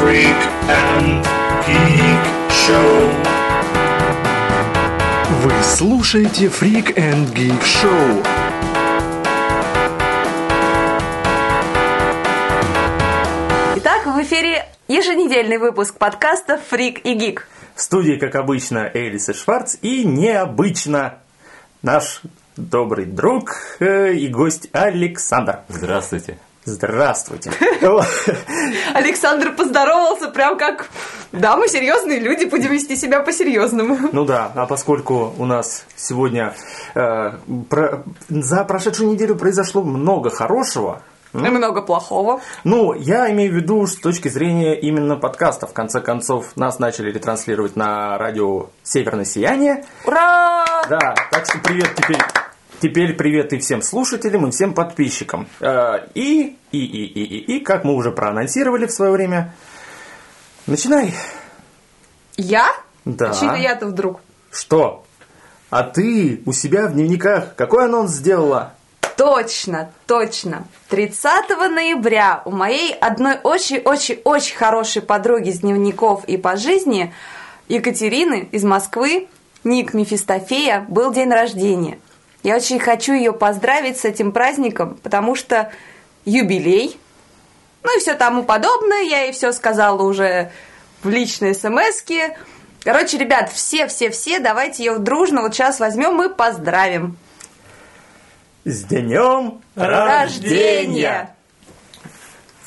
Freak and Geek Show. Вы слушаете Freak and Geek Show. Итак, в эфире еженедельный выпуск подкаста «Фрик и Гик». В студии, как обычно, Элиса Шварц и необычно наш добрый друг э, и гость Александр. Здравствуйте. Здравствуйте. Александр поздоровался прям как... Да, мы серьезные люди, будем вести себя по-серьезному. Ну да, а поскольку у нас сегодня э, про- за прошедшую неделю произошло много хорошего, И много плохого. ну, я имею в виду с точки зрения именно подкаста. В конце концов, нас начали ретранслировать на радио «Северное сияние». Ура! Да, так что привет теперь. Теперь привет и всем слушателям, и всем подписчикам. Э, И, и, и, и, и, и, как мы уже проанонсировали в свое время, начинай. Я? Да. Чего я-то вдруг? Что? А ты у себя в дневниках какой анонс сделала? Точно, точно. 30 ноября у моей одной очень-очень-очень хорошей подруги с дневников и по жизни, Екатерины из Москвы, ник Мефистофея, был день рождения. Я очень хочу ее поздравить с этим праздником, потому что юбилей, ну и все тому подобное. Я ей все сказала уже в личной смс -ке. Короче, ребят, все-все-все, давайте ее дружно вот сейчас возьмем и поздравим. С днем Рождения!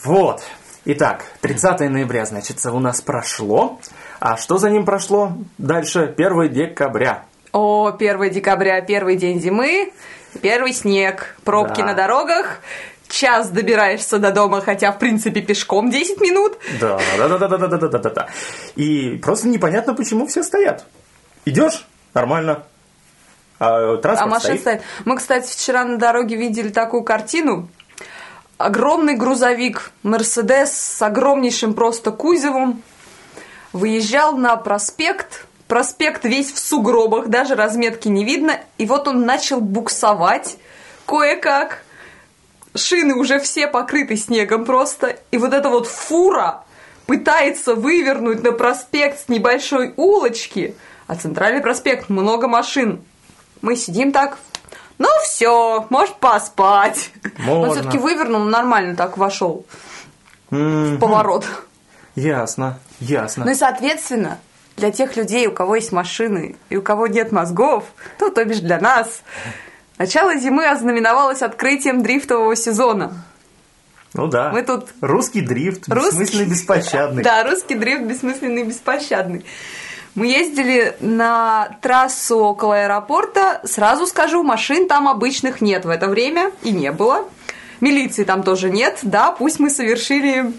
Вот. Итак, 30 ноября, значит, у нас прошло. А что за ним прошло? Дальше, 1 декабря. О, 1 декабря, первый день зимы, первый снег, пробки Да. на дорогах, час добираешься до дома, хотя, в принципе, пешком 10 минут. Да, да, да, да, да, да, да, да, да, да. И просто непонятно, почему все стоят. Идешь, нормально. А А транспорт машина стоит. стоит. Мы, кстати, вчера на дороге видели такую картину. Огромный грузовик, Мерседес с огромнейшим просто кузовом, выезжал на проспект. Проспект весь в сугробах, даже разметки не видно. И вот он начал буксовать кое-как. Шины уже все покрыты снегом просто. И вот эта вот фура пытается вывернуть на проспект с небольшой улочки. А центральный проспект, много машин. Мы сидим так, ну все, может поспать. Он Можно. все-таки вывернул, нормально так вошел М, в поворот. Ясно, ясно. Ну и соответственно, для тех людей, у кого есть машины и у кого нет мозгов, ну то бишь для нас, начало зимы ознаменовалось открытием дрифтового сезона. Ну да. Мы тут- Русский дрифт, Русский- бессмысленный, беспощадный. Да, русский дрифт бессмысленный беспощадный. Мы ездили на трассу около аэропорта. Сразу скажу, машин там обычных нет в это время и не было. Милиции там тоже нет. Да, пусть мы совершили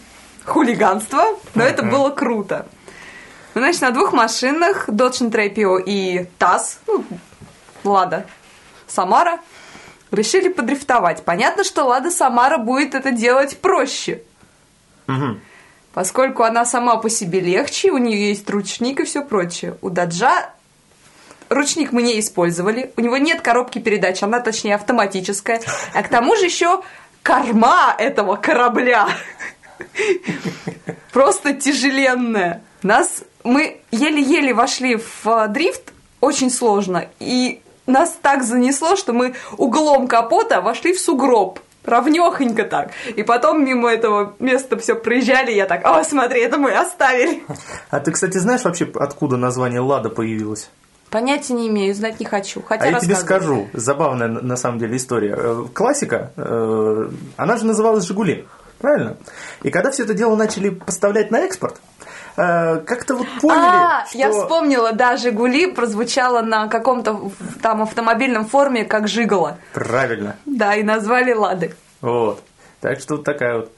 хулиганство, но это было круто. Ну, значит, на двух машинах Dodge Intrepio и ТАСС, ну, Лада Самара, решили подрифтовать. Понятно, что Лада Самара будет это делать проще. Мгм. Поскольку она сама по себе легче, у нее есть ручник и все прочее. У Даджа ручник мы не использовали, у него нет коробки передач, она точнее автоматическая. А к тому же еще корма этого корабля просто тяжеленная. Нас мы еле-еле вошли в э, дрифт, очень сложно, и нас так занесло, что мы углом капота вошли в сугроб. Ровнёхонько так. И потом мимо этого места все проезжали, я так, о, смотри, это мы оставили. А ты, кстати, знаешь вообще, откуда название Лада появилось? Понятия не имею, знать не хочу. Хотя а я тебе скажу, забавная на самом деле история. Э, Классика, э, она же называлась «Жигули», правильно? И когда все это дело начали поставлять на экспорт, как-то вот поняли, А, что... я вспомнила, да, «Жигули» прозвучало на каком-то там автомобильном форуме как «Жигало». Правильно, Да, и назвали «Лады». вот. Так что вот такая вот...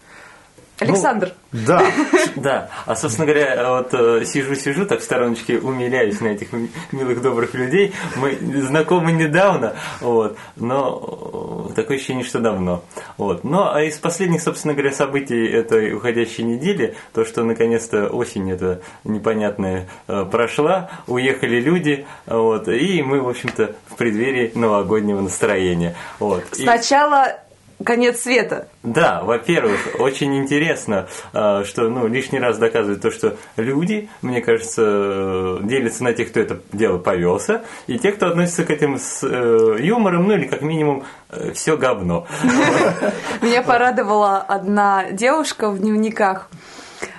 Александр, Ну, да, Да, а собственно говоря, вот э, сижу-сижу, так в стороночке умиляюсь на этих милых добрых людей. Мы знакомы недавно, вот, но э, такое ощущение, что давно. Вот. Ну, а из последних, собственно говоря, событий этой уходящей недели, то, что наконец-то осень эта непонятная э, прошла, уехали люди, вот, и мы, в общем-то, в преддверии новогоднего настроения. Вот. Сначала конец света? Да, во-первых, очень интересно, э, что ну, лишний раз доказывает то, что люди, мне кажется, э, делятся на тех, кто это дело повелся, и те, кто относится к этим с э, юмором, ну или как минимум все говно. Меня порадовала одна девушка в дневниках.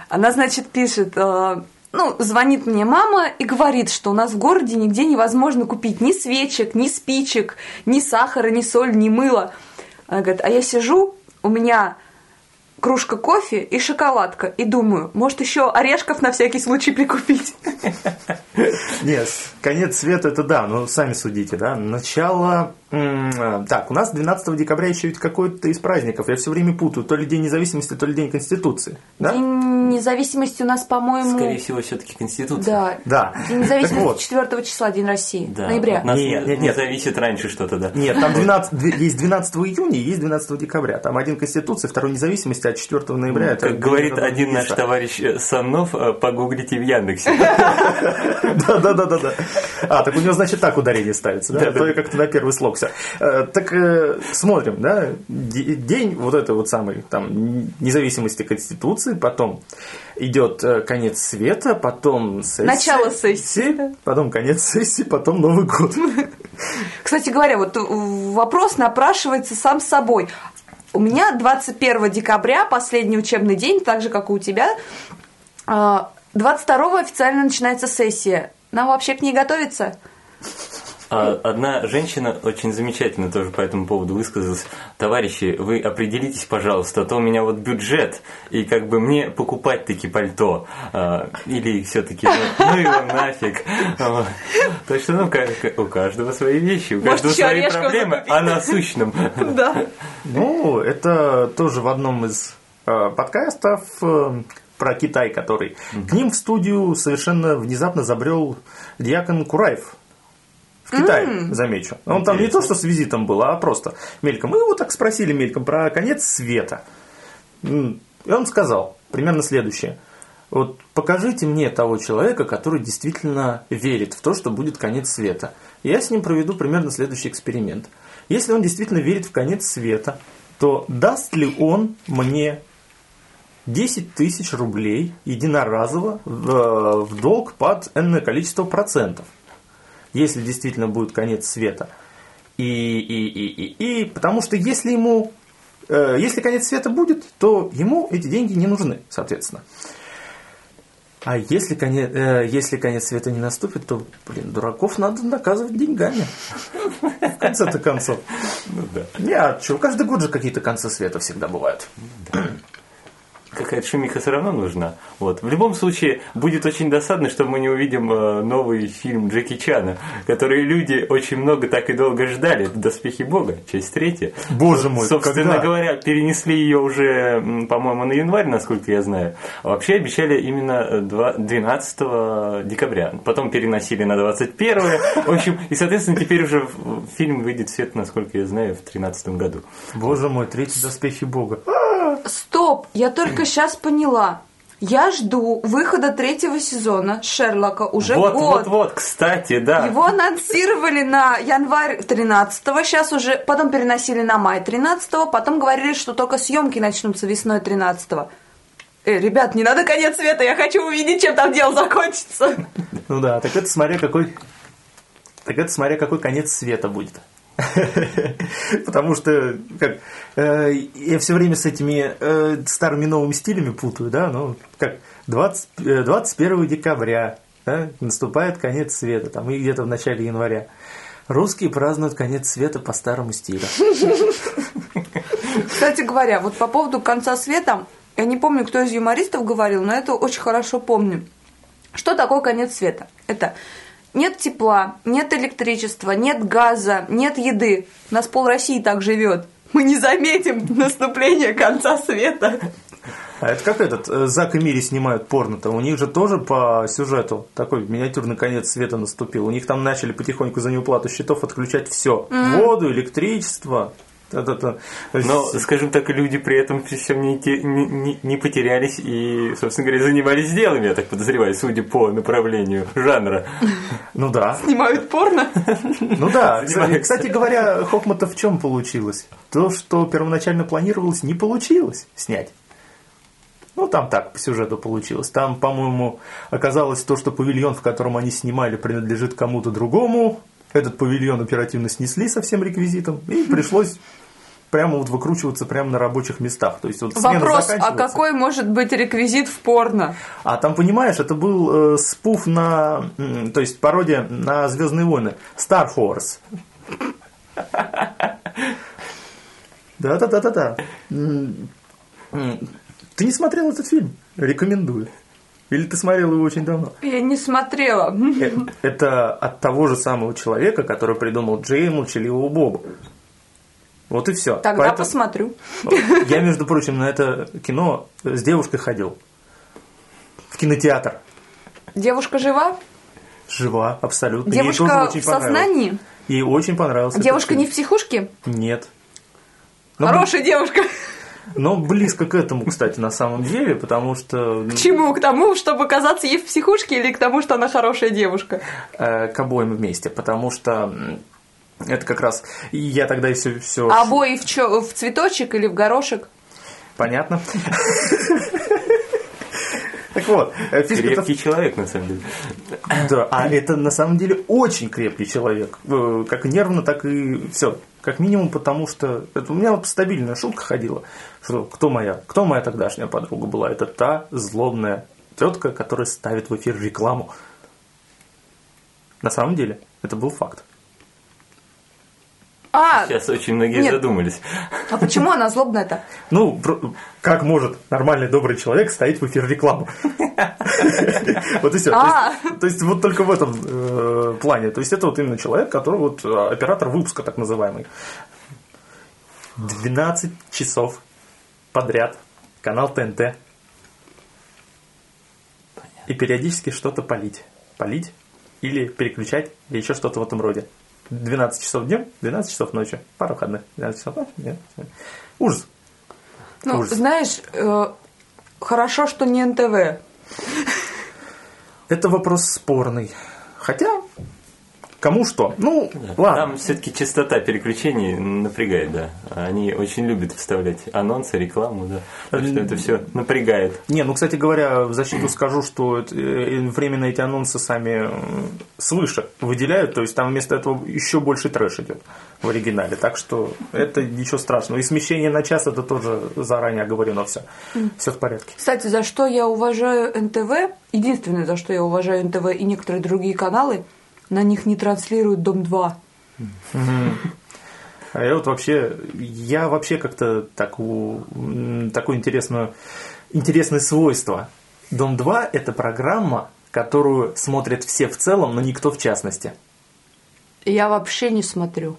Она, значит, пишет, ну, звонит мне мама и говорит, что у нас в городе нигде невозможно купить ни свечек, ни спичек, ни сахара, ни соль, ни мыла. Она говорит, а я сижу, у меня кружка кофе и шоколадка. И думаю, может еще орешков на всякий случай прикупить. Нет, конец света это да, но сами судите, да. Начало... Так, у нас 12 декабря еще ведь какой-то из праздников. Я все время путаю. То ли День независимости, то ли День Конституции. Да? День независимости у нас, по-моему... Скорее всего, все-таки Конституция. Да. Да. День независимости вот. 4 числа, День России. Да. Ноября. От нас Нет, не, нет, не нет. зависит раньше что-то, да. Нет, там 12, есть 12 июня и есть 12 декабря. Там один Конституция, второй независимости, а 4 ноября это... Как говорит один наш товарищ э, Саннов, э, погуглите в Яндексе. Да, да, да, да, да. А, так у него, значит, так ударение ставится, да? А то я как-то на первый слог всё. Э, Так э, смотрим, да? День вот это вот самый, там, независимости Конституции, потом идет э, конец света, потом сессия. Начало сессии, да. Потом конец сессии, потом Новый год. Кстати говоря, вот вопрос напрашивается сам собой. У меня 21 декабря, последний учебный день, так же, как и у тебя. А, 22 официально начинается сессия. Нам вообще к ней готовиться? А Одна женщина очень замечательно тоже по этому поводу высказалась. Товарищи, вы определитесь, пожалуйста, а то у меня вот бюджет, и как бы мне покупать таки пальто. А, Или все-таки, ну, ну его нафиг. Так что, ну, у каждого свои вещи, у каждого свои проблемы, а насущном. Да. Ну, это тоже в одном из э, подкастов э, про Китай, который. К ним в студию совершенно внезапно забрел Дьякон Кураев. В Китае, замечу. Он там не то, что с визитом был, а просто мельком. Мы его так спросили мельком про конец света. И он сказал примерно следующее. Вот покажите мне того человека, который действительно верит в то, что будет конец света. Я с ним проведу примерно следующий эксперимент. Если он действительно верит в конец света, то даст ли он мне 10 тысяч рублей единоразово в, в долг под энное количество процентов, если действительно будет конец света. И, и, и, и, и потому что если ему, э, если конец света будет, то ему эти деньги не нужны, соответственно. А если конец, э, если конец света не наступит, то, блин, дураков надо наказывать деньгами. В конце-то концов. Ну да. Не, а что, каждый год же какие-то концы света всегда бывают. Какая-то шумиха все равно нужна. Вот. В любом случае, будет очень досадно, что мы не увидим э, новый фильм Джеки Чана, который люди очень много так и долго ждали. «Доспехи Бога», часть третья. Боже мой, Собственно когда? говоря, перенесли ее уже, по-моему, на январь, насколько я знаю. А вообще обещали именно э, два- 12 декабря. Потом переносили на 21 В общем, и, соответственно, теперь уже фильм выйдет в свет, насколько я знаю, в 2013 году. Боже мой, третий доспехи Бога. Стоп, я только сейчас поняла. Я жду выхода третьего сезона Шерлока уже вот, год. вот, вот, кстати, да. Его анонсировали на январь 13-го, сейчас уже, потом переносили на май 13-го, потом говорили, что только съемки начнутся весной 13-го. Э, ребят, не надо конец света, я хочу увидеть, чем там дело закончится. Ну да, так это смотря какой... Так это смотря какой конец света будет. Потому что как, э, я все время с этими э, старыми новыми стилями путаю, да, ну, как 20, э, 21 декабря да, наступает конец света, там, и где-то в начале января. Русские празднуют конец света по старому стилю. Кстати говоря, вот по поводу конца света, я не помню, кто из юмористов говорил, но это очень хорошо помню. Что такое конец света? Это нет тепла, нет электричества, нет газа, нет еды. У нас пол России так живет. Мы не заметим наступление конца света. А это как этот, э, Зак и Мири снимают порно-то, у них же тоже по сюжету такой миниатюрный конец света наступил. У них там начали потихоньку за неуплату счетов отключать все. Воду, электричество, Да-да-да. Но, скажем так, люди при этом всем не, не, не- потерялись и, собственно говоря, занимались делами, я так подозреваю, судя по направлению жанра. Ну да. Снимают порно. Ну да. Кстати, Занимаются. кстати говоря, Хохмата в чем получилось? То, что первоначально планировалось, не получилось снять. Ну, там так, по сюжету получилось. Там, по-моему, оказалось то, что павильон, в котором они снимали, принадлежит кому-то другому. Этот павильон оперативно снесли со всем реквизитом. И пришлось прямо вот выкручиваться прямо на рабочих местах. То есть вот Вопрос, а какой может быть реквизит в порно? А там, понимаешь, это был э, спуф на, м, то есть пародия на Звездные войны. Star Force. Да-да-да-да-да. Ты не смотрел этот фильм? Рекомендую. Или ты смотрел его очень давно? Я не смотрела. Э, Это от того же самого человека, который придумал Джей и молчаливого Боба. Вот и все. Тогда посмотрю. Я, между прочим, на это кино с девушкой ходил. В кинотеатр. Девушка жива? Жива, абсолютно. Ей тоже Девушка очень в сознании? Ей очень понравился. Девушка не в психушке? Нет. Но, Хорошая девушка. Но близко к этому, кстати, на самом деле, потому что К чему? К тому, чтобы казаться ей в психушке или к тому, что она хорошая девушка? э, к обоим вместе, потому что это как раз и я тогда все, все А обои в, чё, в цветочек или в горошек? понятно. Так вот, э, фишка-то Крепкий человек, на самом деле. Да, а это на самом деле очень крепкий человек. Э, Как нервно, так и все. Как минимум, потому что это у меня вот стабильная шутка ходила, что кто моя, кто моя тогдашняя подруга была? Это та злобная тетка, которая ставит в эфир рекламу. На самом деле, это был факт. А, Сейчас очень многие Нет. задумались. а почему она злобная-то? Ну, как может нормальный добрый человек ставить в эфир рекламу? Вот и все. А. То есть вот только в этом э, плане. То есть это вот именно человек, который вот э, оператор выпуска так называемый. 12 часов подряд. Канал ТНТ. И периодически что-то полить. Полить или переключать, или еще что-то в этом роде. 12 часов днем, 12 часов ночью. Пара выходных. 12 часов ночью. нет. Ужас. Ну, Ужас. знаешь, э, хорошо, что не НТВ. Это вопрос спорный. Хотя, кому что. Ну, ладно. Там все-таки частота переключений напрягает, да. Они очень любят вставлять анонсы, рекламу, да. Так что это все напрягает. Не, ну, кстати говоря, в защиту скажу, что это, э, временно эти анонсы сами э, свыше выделяют, то есть там вместо этого еще больше трэш идет в оригинале. Так что это ничего страшного. И смещение на час это тоже заранее оговорено все. Все в порядке. Кстати, за что я уважаю НТВ, единственное, за что я уважаю НТВ и некоторые другие каналы, на них не транслируют Дом-2. А я вот вообще, я вообще как-то так, у- м, такое интересное, интересное свойство. Дом-2 – это программа, которую смотрят все в целом, но никто в частности. Я вообще не смотрю.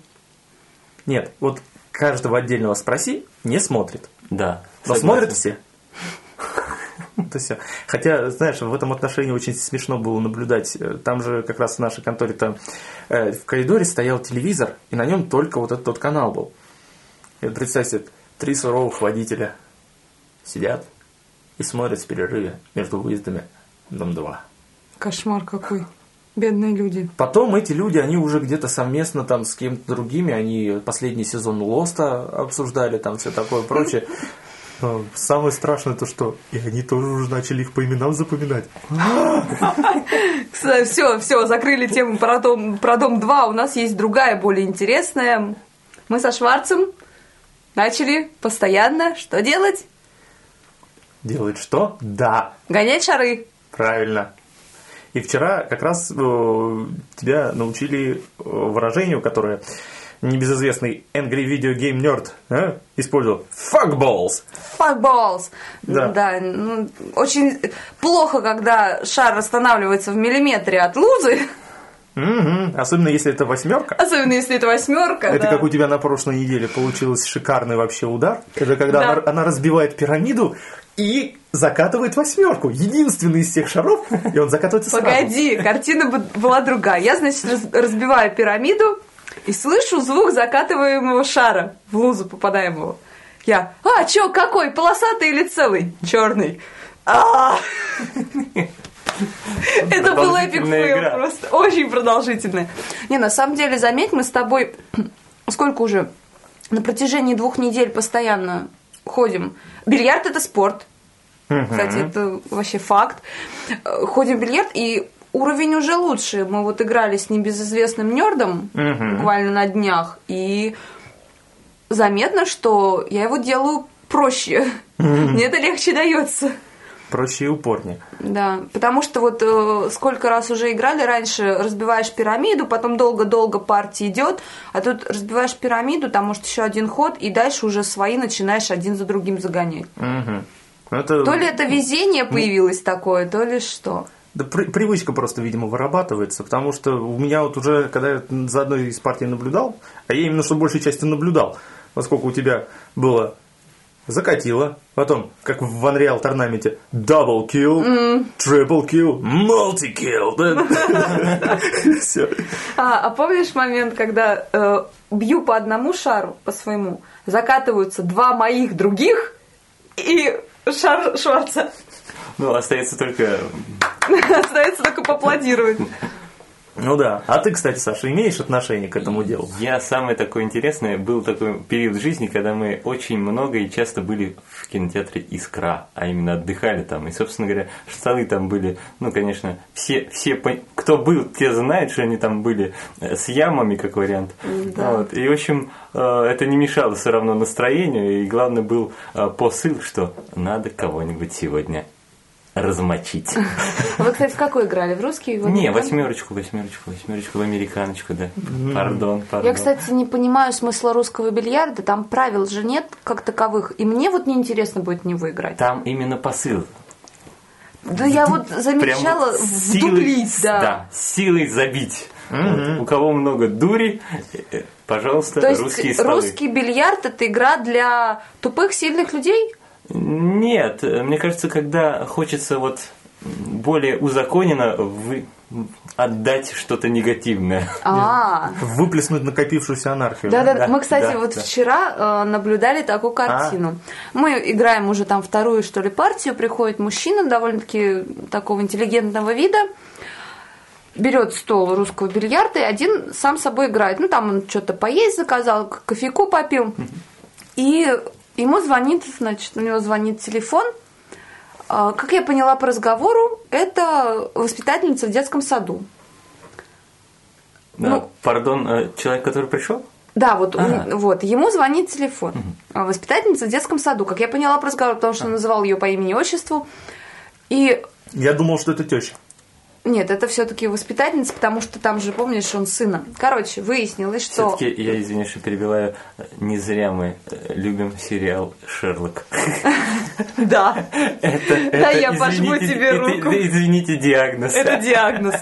Нет, вот каждого отдельного спроси, не смотрит. Да. Но согласен. смотрят все. Это все. Хотя, знаешь, в этом отношении очень смешно было наблюдать. Э, Там же как раз в нашей конторе-то э, в коридоре стоял телевизор, и на нем только вот этот тот канал был. И вот представь себе, три суровых водителя сидят и смотрят в перерыве между выездами Дом-2. Кошмар какой. Бедные люди. Потом эти люди, они уже где-то совместно там с кем-то другими, они последний сезон Лоста обсуждали, там все такое прочее. Но Самое страшное то, что и они тоже уже начали их по именам запоминать. Все, все, закрыли тему про дом, про дом 2. У нас есть другая, более интересная. Мы со Шварцем начали постоянно что делать? Делает что? Да, Гонять шары. правильно. И вчера как раз э, тебя научили э, выражению, которое небезызвестный Angry Video Game Nerd э, использовал. Fuckballs! Fuck balls. Да. ну, очень плохо, когда шар останавливается в миллиметре от лузы, Мгм. Особенно если это восьмерка. особенно если это восьмерка. Это да. как у тебя на прошлой неделе получился шикарный вообще удар. Это когда Да. она, она разбивает пирамиду и закатывает восьмерку. Единственный из всех шаров, и он закатывается сразу. Погоди, картина бы- была другая. Я, значит, раз- разбиваю пирамиду, И слышу звук закатываемого шара в лузу попадаемого. Я, а, чё, какой, полосатый или целый? Черный. А! Это был epic fail просто. Очень продолжительная. Не, на самом деле, заметь, мы с тобой сколько уже на протяжении двух недель постоянно ходим. Бильярд это спорт. Кстати, это вообще факт. Э, Ходим в бильярд, и уровень уже лучше. Мы вот играли с небезызвестным нердом буквально на днях, и заметно, что я его делаю проще. Мне это легче дается. Проще и упорнее. Да, потому что вот э, сколько раз уже играли раньше, разбиваешь пирамиду, потом долго-долго партия идет, а тут разбиваешь пирамиду, там может еще один ход, и дальше уже свои начинаешь один за другим загонять. Ну, Это, То ли это везение появилось такое, то ли что. Да при- привычка просто, видимо, вырабатывается, потому что у меня вот уже, когда я за одной из партий наблюдал, а я именно что большей части наблюдал, поскольку у тебя было закатило, потом, как в Unreal Tournament, double kill, triple kill, multi kill. А, а помнишь момент, когда э, бью по одному шару, по своему, закатываются два моих других и шар Шварца. Ну, остается только... Остается только поаплодировать. Ну да. А ты, кстати, Саша, имеешь отношение к этому делу? Я самое такое интересное, был такой период в жизни, когда мы очень много и часто были в кинотеатре «Искра», а именно отдыхали там. И, собственно говоря, столы там были, ну, конечно, все, все кто был, те знают, что они там были э, с ямами, как вариант. Да. Вот. И, в общем, э, это не мешало все равно настроению, и главное был э, посыл, что надо кого-нибудь сегодня размочить. Вы, кстати, в какой играли? В русский? В Не, восьмерочку, восьмерочку, восьмерочку в американочку, да. Пардон, пардон. Я, кстати, не понимаю смысла русского бильярда. Там правил же нет как таковых. И мне вот неинтересно будет в него играть. Там именно посыл. Да я вот замечала Прям силой, вдуплить, да. да, силой забить. Вот У кого много дури, э, пожалуйста, То есть русские столы. русский бильярд это игра для тупых, сильных людей? Нет, мне кажется, когда хочется вот более узаконенно вы- отдать что-то негативное. А, Выплеснуть накопившуюся анархию. да, да, Да, Мы, кстати, да, вот да. вчера э, наблюдали такую картину. Мы играем уже там вторую, что ли, партию. Приходит мужчина довольно-таки такого интеллигентного вида. Берет стол русского бильярда и один сам собой играет. Ну, там он что-то поесть заказал, кофейку попил. И ему звонит, значит, у него звонит телефон. А, Как я поняла по разговору, это воспитательница в детском саду. Да, Ну- Пардон, э, человек, который пришел? Да, вот, Ага. вот ему звонит телефон. А Воспитательница в детском саду, как я поняла по разговору, потому что он называл ее по имени и отчеству. И Я думал, что это теща. Нет, это все-таки воспитательница, потому что там же, помнишь, он сына. Короче, выяснилось, что... Все-таки, я извиняюсь, что перебиваю, не зря мы э, любим сериал «Шерлок». Да, Да, я пожму тебе руку. извините, диагноз. это диагноз.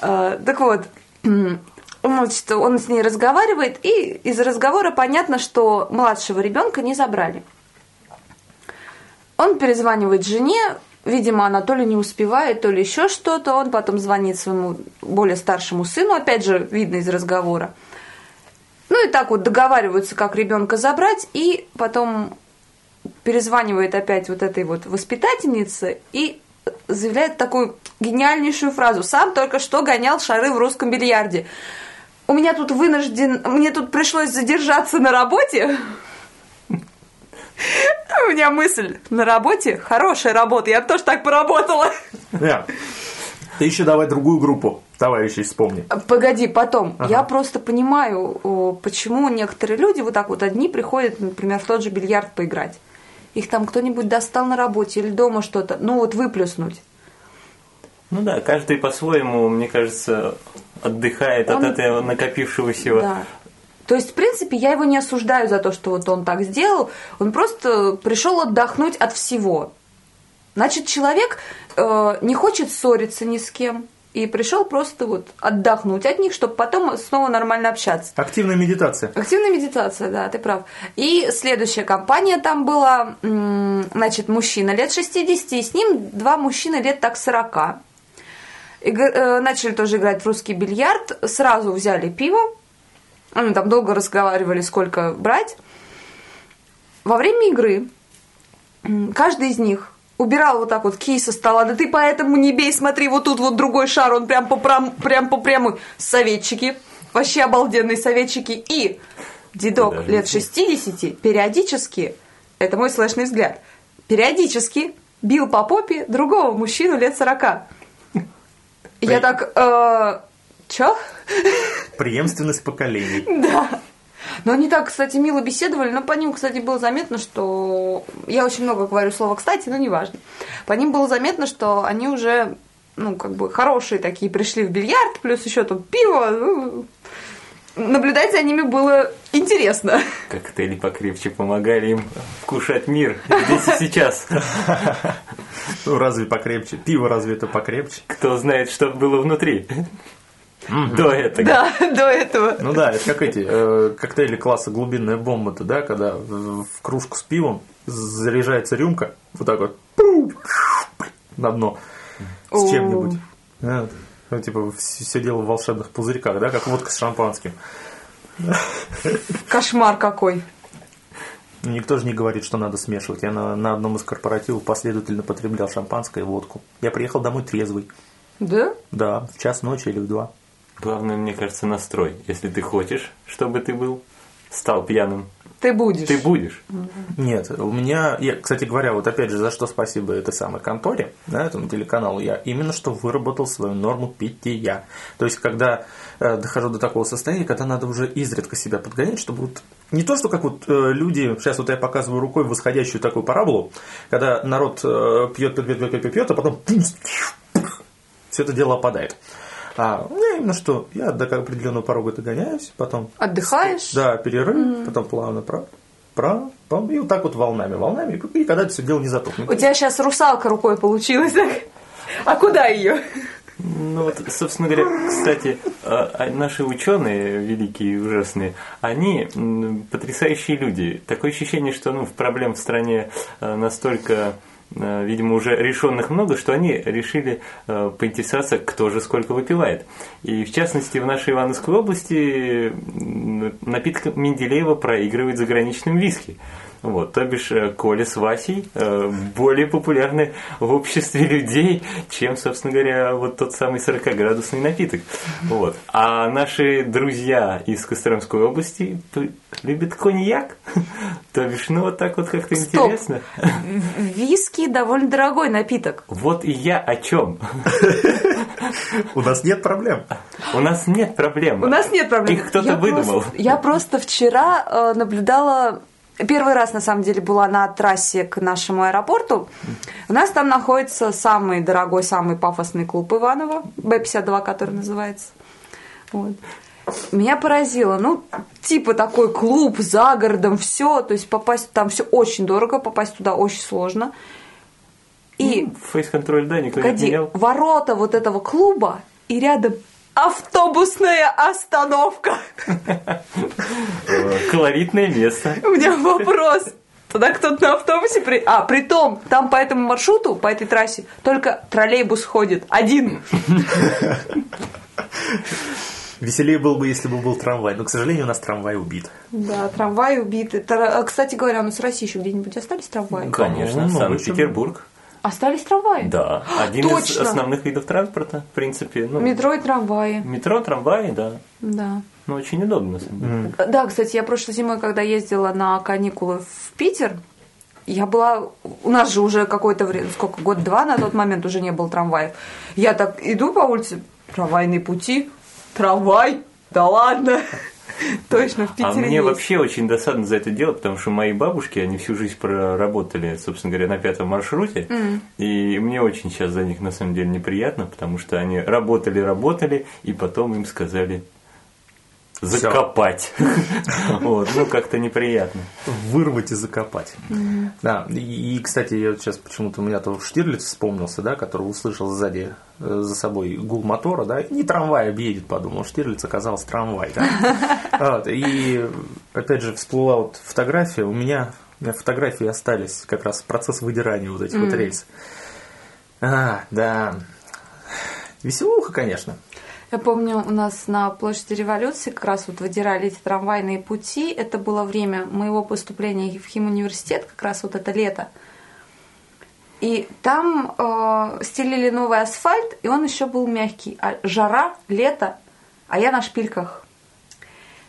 А, Так вот, значит, он с ней разговаривает, и из разговора понятно, что младшего ребенка не забрали. Он перезванивает жене, видимо, она то ли не успевает, то ли еще что-то. Он потом звонит своему более старшему сыну, опять же, видно из разговора. Ну и так вот договариваются, как ребенка забрать, и потом перезванивает опять вот этой вот воспитательнице и заявляет такую гениальнейшую фразу. Сам только что гонял шары в русском бильярде. У меня тут вынужден... Мне тут пришлось задержаться на работе. У меня мысль. На работе? Хорошая работа. Я бы тоже так поработала. Да. Ты еще давай другую группу товарищей вспомни. Погоди, потом. Я просто понимаю, почему некоторые люди вот так вот одни приходят, например, в тот же бильярд поиграть. Их там кто-нибудь достал на работе или дома что-то. Ну вот выплюснуть. Ну да, каждый по-своему, мне кажется, отдыхает от Он- этого накопившегося. Да. То есть, в принципе, я его не осуждаю за то, что вот он так сделал. Он просто пришел отдохнуть от всего. Значит, человек э, не хочет ссориться ни с кем. И пришел просто вот отдохнуть от них, чтобы потом снова нормально общаться. Активная медитация. Активная медитация, да, ты прав. И следующая компания там была, значит, мужчина лет 60, и с ним два мужчины лет так 40. Иг- э, начали тоже играть в русский бильярд, сразу взяли пиво, Они там долго разговаривали, сколько брать. Во время игры каждый из них убирал вот так вот кий со стола. Да ты поэтому не бей, смотри, вот тут вот другой шар, он прям по, прям, прям по прямой. Советчики, вообще обалденные советчики. И дедок Даже лет не 60 периодически, это мой слэшный взгляд, периодически бил по попе другого мужчину лет 40. Я так, э, чё? Преемственность поколений. Да. Но они так, кстати, мило беседовали, но по ним, кстати, было заметно, что... Я очень много говорю слова «кстати», но неважно. По ним было заметно, что они уже, ну, как бы, хорошие такие, пришли в бильярд, плюс еще тут пиво. ну, Наблюдать за ними было интересно. Коктейли покрепче помогали им вкушать мир здесь и сейчас. Ну, разве покрепче? Пиво разве это покрепче? Кто знает, что было внутри. До этого. Да, до этого. Ну да, это как эти э, коктейли класса глубинная бомба-то, да, когда в, кружку с пивом заряжается рюмка, вот так вот, на дно, с чем-нибудь. Да, ну, типа, все дело в волшебных пузырьках, да, как водка с шампанским. Кошмар какой. Никто же не говорит, что надо смешивать. Я на, на одном из корпоративов последовательно потреблял шампанское и водку. Я приехал домой трезвый. Да? Да, в час ночи или в два. Главное, мне кажется, настрой. Если ты хочешь, чтобы ты был, стал пьяным, Ты будешь. ты будешь. Нет, у меня, я, кстати говоря, вот опять же, за что спасибо этой самой конторе, да, этому телеканалу, я именно что выработал свою норму питья. То есть, когда э, дохожу до такого состояния, когда надо уже изредка себя подгонять, чтобы вот не то, что как вот э, люди, сейчас вот я показываю рукой восходящую такую параболу, когда народ э, пьет, пьет, пьет, пьет, пьет, пьет, а потом все это дело опадает. А у меня именно что, я до определенного порога догоняюсь, потом Отдыхаешь? да, перерыв, потом плавно про, про, пом, и вот так вот волнами, волнами, и когда это все дело не затухнет. У тебя сейчас русалка рукой получилась, так? А куда ее? Ну вот, собственно говоря, кстати, а, а наши ученые, великие и ужасные, они потрясающие люди. Такое ощущение, что ну, проблем в стране а, настолько видимо, уже решенных много, что они решили а, поинтересоваться, кто же сколько выпивает. И в частности, в нашей Ивановской области напиток Менделеева проигрывает заграничным виски. Вот, то бишь э, Коля с Васей э, более популярны в обществе людей, чем, собственно говоря, вот тот самый 40-градусный напиток. Вот. А наши друзья из Костромской области любят коньяк. То бишь, ну вот так вот как-то Стоп. интересно. Виски довольно дорогой напиток. Вот и я о чем. У нас нет проблем. У нас нет проблем. У нас нет проблем. Их кто-то Я выдумал. просто- я просто вчера э, наблюдала... Первый раз, на самом деле, была на трассе к нашему аэропорту. У нас там находится самый дорогой, самый пафосный клуб Иванова, Б-52, который называется. Вот. Меня поразило, ну, типа такой клуб за городом, все, то есть попасть там все очень дорого, попасть туда очень сложно. И Фейс-контроль, да, никто не Погоди, отменял. ворота вот этого клуба и рядом автобусная остановка. Колоритное место. У меня вопрос. Туда кто-то на автобусе при... А, притом, там по этому маршруту, по этой трассе, только троллейбус ходит. Один. Веселее было бы, если бы был трамвай, но, к сожалению, у нас трамвай убит. Да, трамвай убиты. Тра- а, Кстати говоря, у нас в России еще где-нибудь остались трамваи? Конечно, Ну, Санкт-Петербург. Остались трамваи? Да, один из Точно. основных видов транспорта, в принципе. Ну, Метро и трамваи. Метро, трамваи, да. Да. Ну, очень удобно, деле. Да, кстати, я прошлой зимой, когда ездила на каникулы в Питер, я была... У нас же уже какое-то время, сколько, год-два на тот момент уже не было трамваев. Я так иду по улице, трамвайные пути, трамвай, да ладно. Точно, в Питере А мне есть. вообще очень досадно за это дело, потому что мои бабушки, они всю жизнь проработали, собственно говоря, на пятом маршруте. И мне очень сейчас за них на самом деле неприятно, потому что они работали, работали, и потом им сказали закопать. Вот, ну как-то неприятно. Вырвать и закопать. Да, и, кстати, я вот сейчас почему-то у меня то Штирлиц вспомнился, да, который услышал сзади э, за собой гул мотора, да, не трамвай объедет, подумал, Штирлиц оказался трамвай, да. Вот, и опять же всплыла вот фотография, у меня, у меня фотографии остались, как раз процесс выдирания вот этих вот рельс. А, да. Веселуха, конечно. Я помню, у нас на площади революции как раз вот выдирали эти трамвайные пути. Это было время моего поступления в химуниверситет, как раз вот это лето. И там э, стелили новый асфальт, и он еще был мягкий. А жара, лето, а я на шпильках.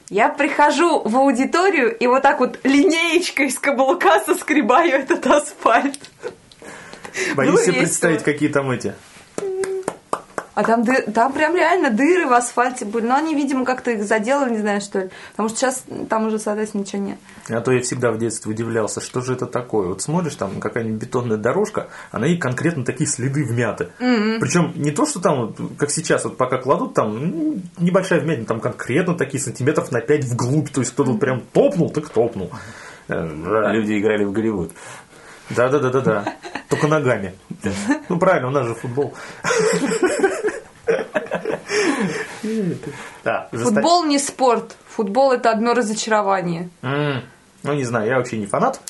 Я прихожу в аудиторию и вот так вот линеечкой с каблука соскребаю этот асфальт. Себе весело. представить, какие там эти. А там, ды- там прям реально дыры в асфальте были. Но они, видимо, как-то их заделали, не знаю, что ли. Потому что сейчас там уже, соответственно, ничего нет. А то я всегда в детстве удивлялся, что же это такое. Вот смотришь, там какая-нибудь бетонная дорожка, а на ней конкретно такие следы вмяты. Причем не то, что там, как сейчас, вот пока кладут, там м, небольшая вмятина, там конкретно такие сантиметров на 5 вглубь. То есть кто-то вот прям топнул, так топнул. Э. Люди играли в Голливуд. Да, да, да, да, да. Только ногами. Ну правильно, у нас же футбол. Да, Футбол не спорт. Футбол это одно разочарование. Ну, не знаю, я вообще не фанат.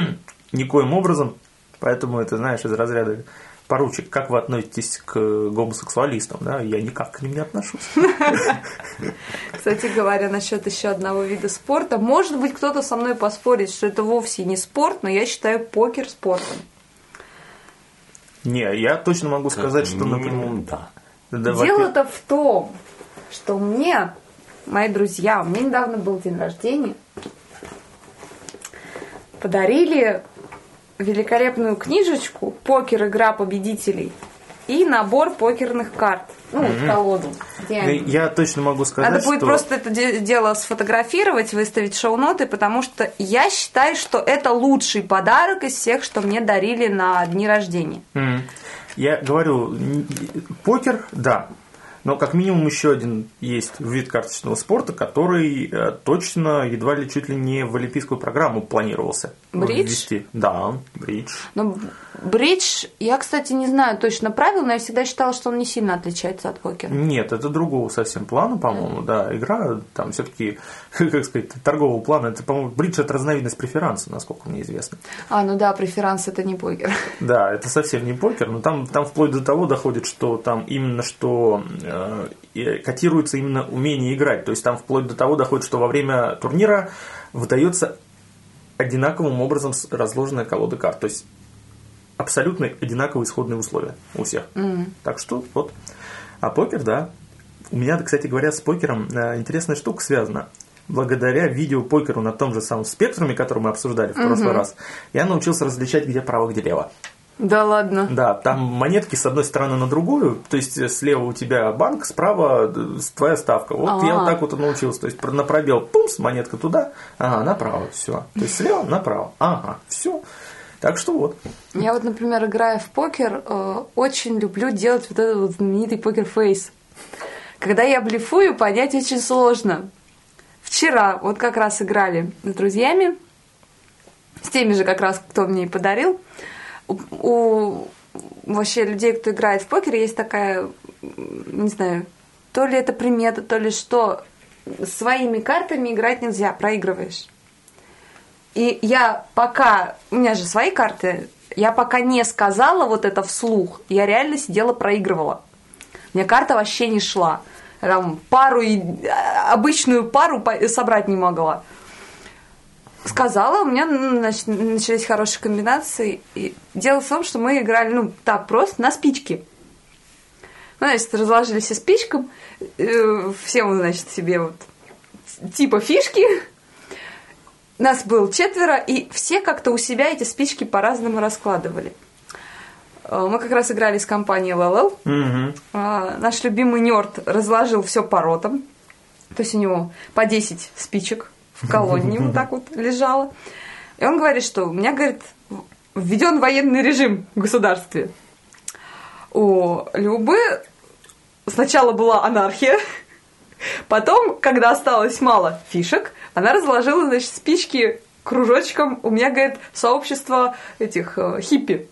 Никоим образом. Поэтому это, знаешь, из разряда поручик, как вы относитесь к гомосексуалистам? Да? Я никак к ним не отношусь. Кстати говоря, насчет еще одного вида спорта. Может быть, кто-то со мной поспорит, что это вовсе не спорт, но я считаю покер спортом. Не, я точно могу сказать, что, например... Минимум, да. Дело-то в том, что мне, мои друзья, у меня недавно был день рождения, подарили великолепную книжечку «Покер. Игра победителей» и набор покерных карт. Ну, вот колоду. где Ну, они. Я точно могу сказать, Надо будет что... просто это де- дело сфотографировать, выставить шоу-ноты, потому что я считаю, что это лучший подарок из всех, что мне дарили на дни рождения. М. Я говорю, покер, да. Но как минимум еще один есть вид карточного спорта, который э, точно едва ли чуть ли не в олимпийскую программу планировался. Бридж? ввести. Да, бридж. Но бридж, я, кстати, не знаю точно правил, но я всегда считала, что он не сильно отличается от покера. Нет, это другого совсем плана, по-моему, да. Игра там все-таки, как сказать, торгового плана. Это, по-моему, бридж это разновидность преферанса, насколько мне известно. А, ну да, преферанс это не покер. Да, это совсем не покер, но там, там вплоть до того доходит, что там именно что э, котируется именно умение играть. То есть там вплоть до того доходит, что во время турнира выдается одинаковым образом разложенная колода карт. То есть абсолютно одинаковые исходные условия у всех. Так что вот. А покер, да. У меня, кстати говоря, с покером э, интересная штука связана. Благодаря видеопокеру на том же самом спектруме, который мы обсуждали в прошлый раз, я научился различать, где право, где лево. Да ладно. Да, там монетки с одной стороны на другую, то есть э, слева у тебя банк, справа э, твоя ставка. Вот я А. вот так вот и научился. То есть на пробел, пумс, монетка туда, ага, направо, все. То есть слева направо, ага, все. Так что вот. Я вот, например, играя в покер, э, очень люблю делать вот этот вот знаменитый покер-фейс. Когда я блефую, понять очень сложно. Вчера вот как раз играли с друзьями, с теми же как раз, кто мне и подарил. У, у вообще людей, кто играет в покер, есть такая, не знаю, то ли это примета, то ли что, своими картами играть нельзя, проигрываешь. И я пока, у меня же свои карты, я пока не сказала вот это вслух, я реально сидела, проигрывала. Мне карта вообще не шла. Там пару, а, обычную пару собрать не могла. Сказала, у меня нач- начались хорошие комбинации. И дело в том, что мы играли, ну, так просто, на спички. Ну, значит, разложили все спичкам, э, все, мы, значит, себе вот типа фишки, нас было четверо, и все как-то у себя эти спички по-разному раскладывали. Э, Мы как раз играли с компанией LLL. Мгм. А, Наш любимый нерд разложил все по ротам. То есть у него по 10 спичек в колонне вот так вот лежало. И он говорит, что у меня, говорит, введен военный режим в государстве. У Любы сначала была анархия, потом, когда осталось мало фишек, она разложила, значит, спички кружочком. У меня, говорит, сообщество этих э, хиппи.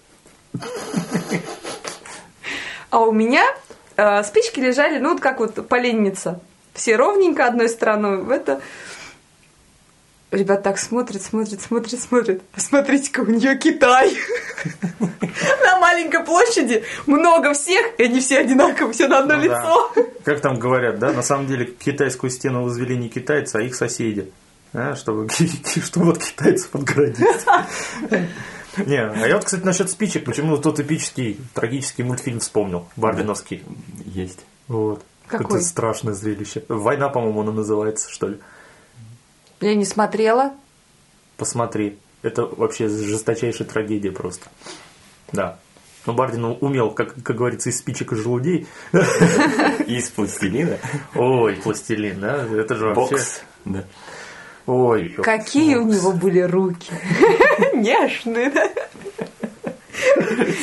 А у меня э, спички лежали, ну, вот как вот поленница. Все ровненько одной стороной. Это... Ребят так смотрят, смотрят, смотрят, смотрят. Посмотрите-ка, у нее Китай. На маленькой площади много всех, и они все одинаковые, все на одно Ну да. лицо. Как там говорят, да, на самом деле китайскую стену возвели не китайцы, а их соседи. А, чтобы, чтобы вот китайцев отгородить. Не, а я вот, кстати, насчет спичек, почему тот эпический, трагический мультфильм вспомнил, Барбиновский. Есть. Вот. Какой? Это страшное зрелище. Война, по-моему, она называется, что ли. Я не смотрела. Посмотри. Это вообще жесточайшая трагедия просто. Да. Но Бардин умел, как, как говорится, из спичек и желудей. Из пластилина. Ой, пластилин, да? Это же вообще... Бокс. Да. Ой, Какие у него были руки. Нежные, да?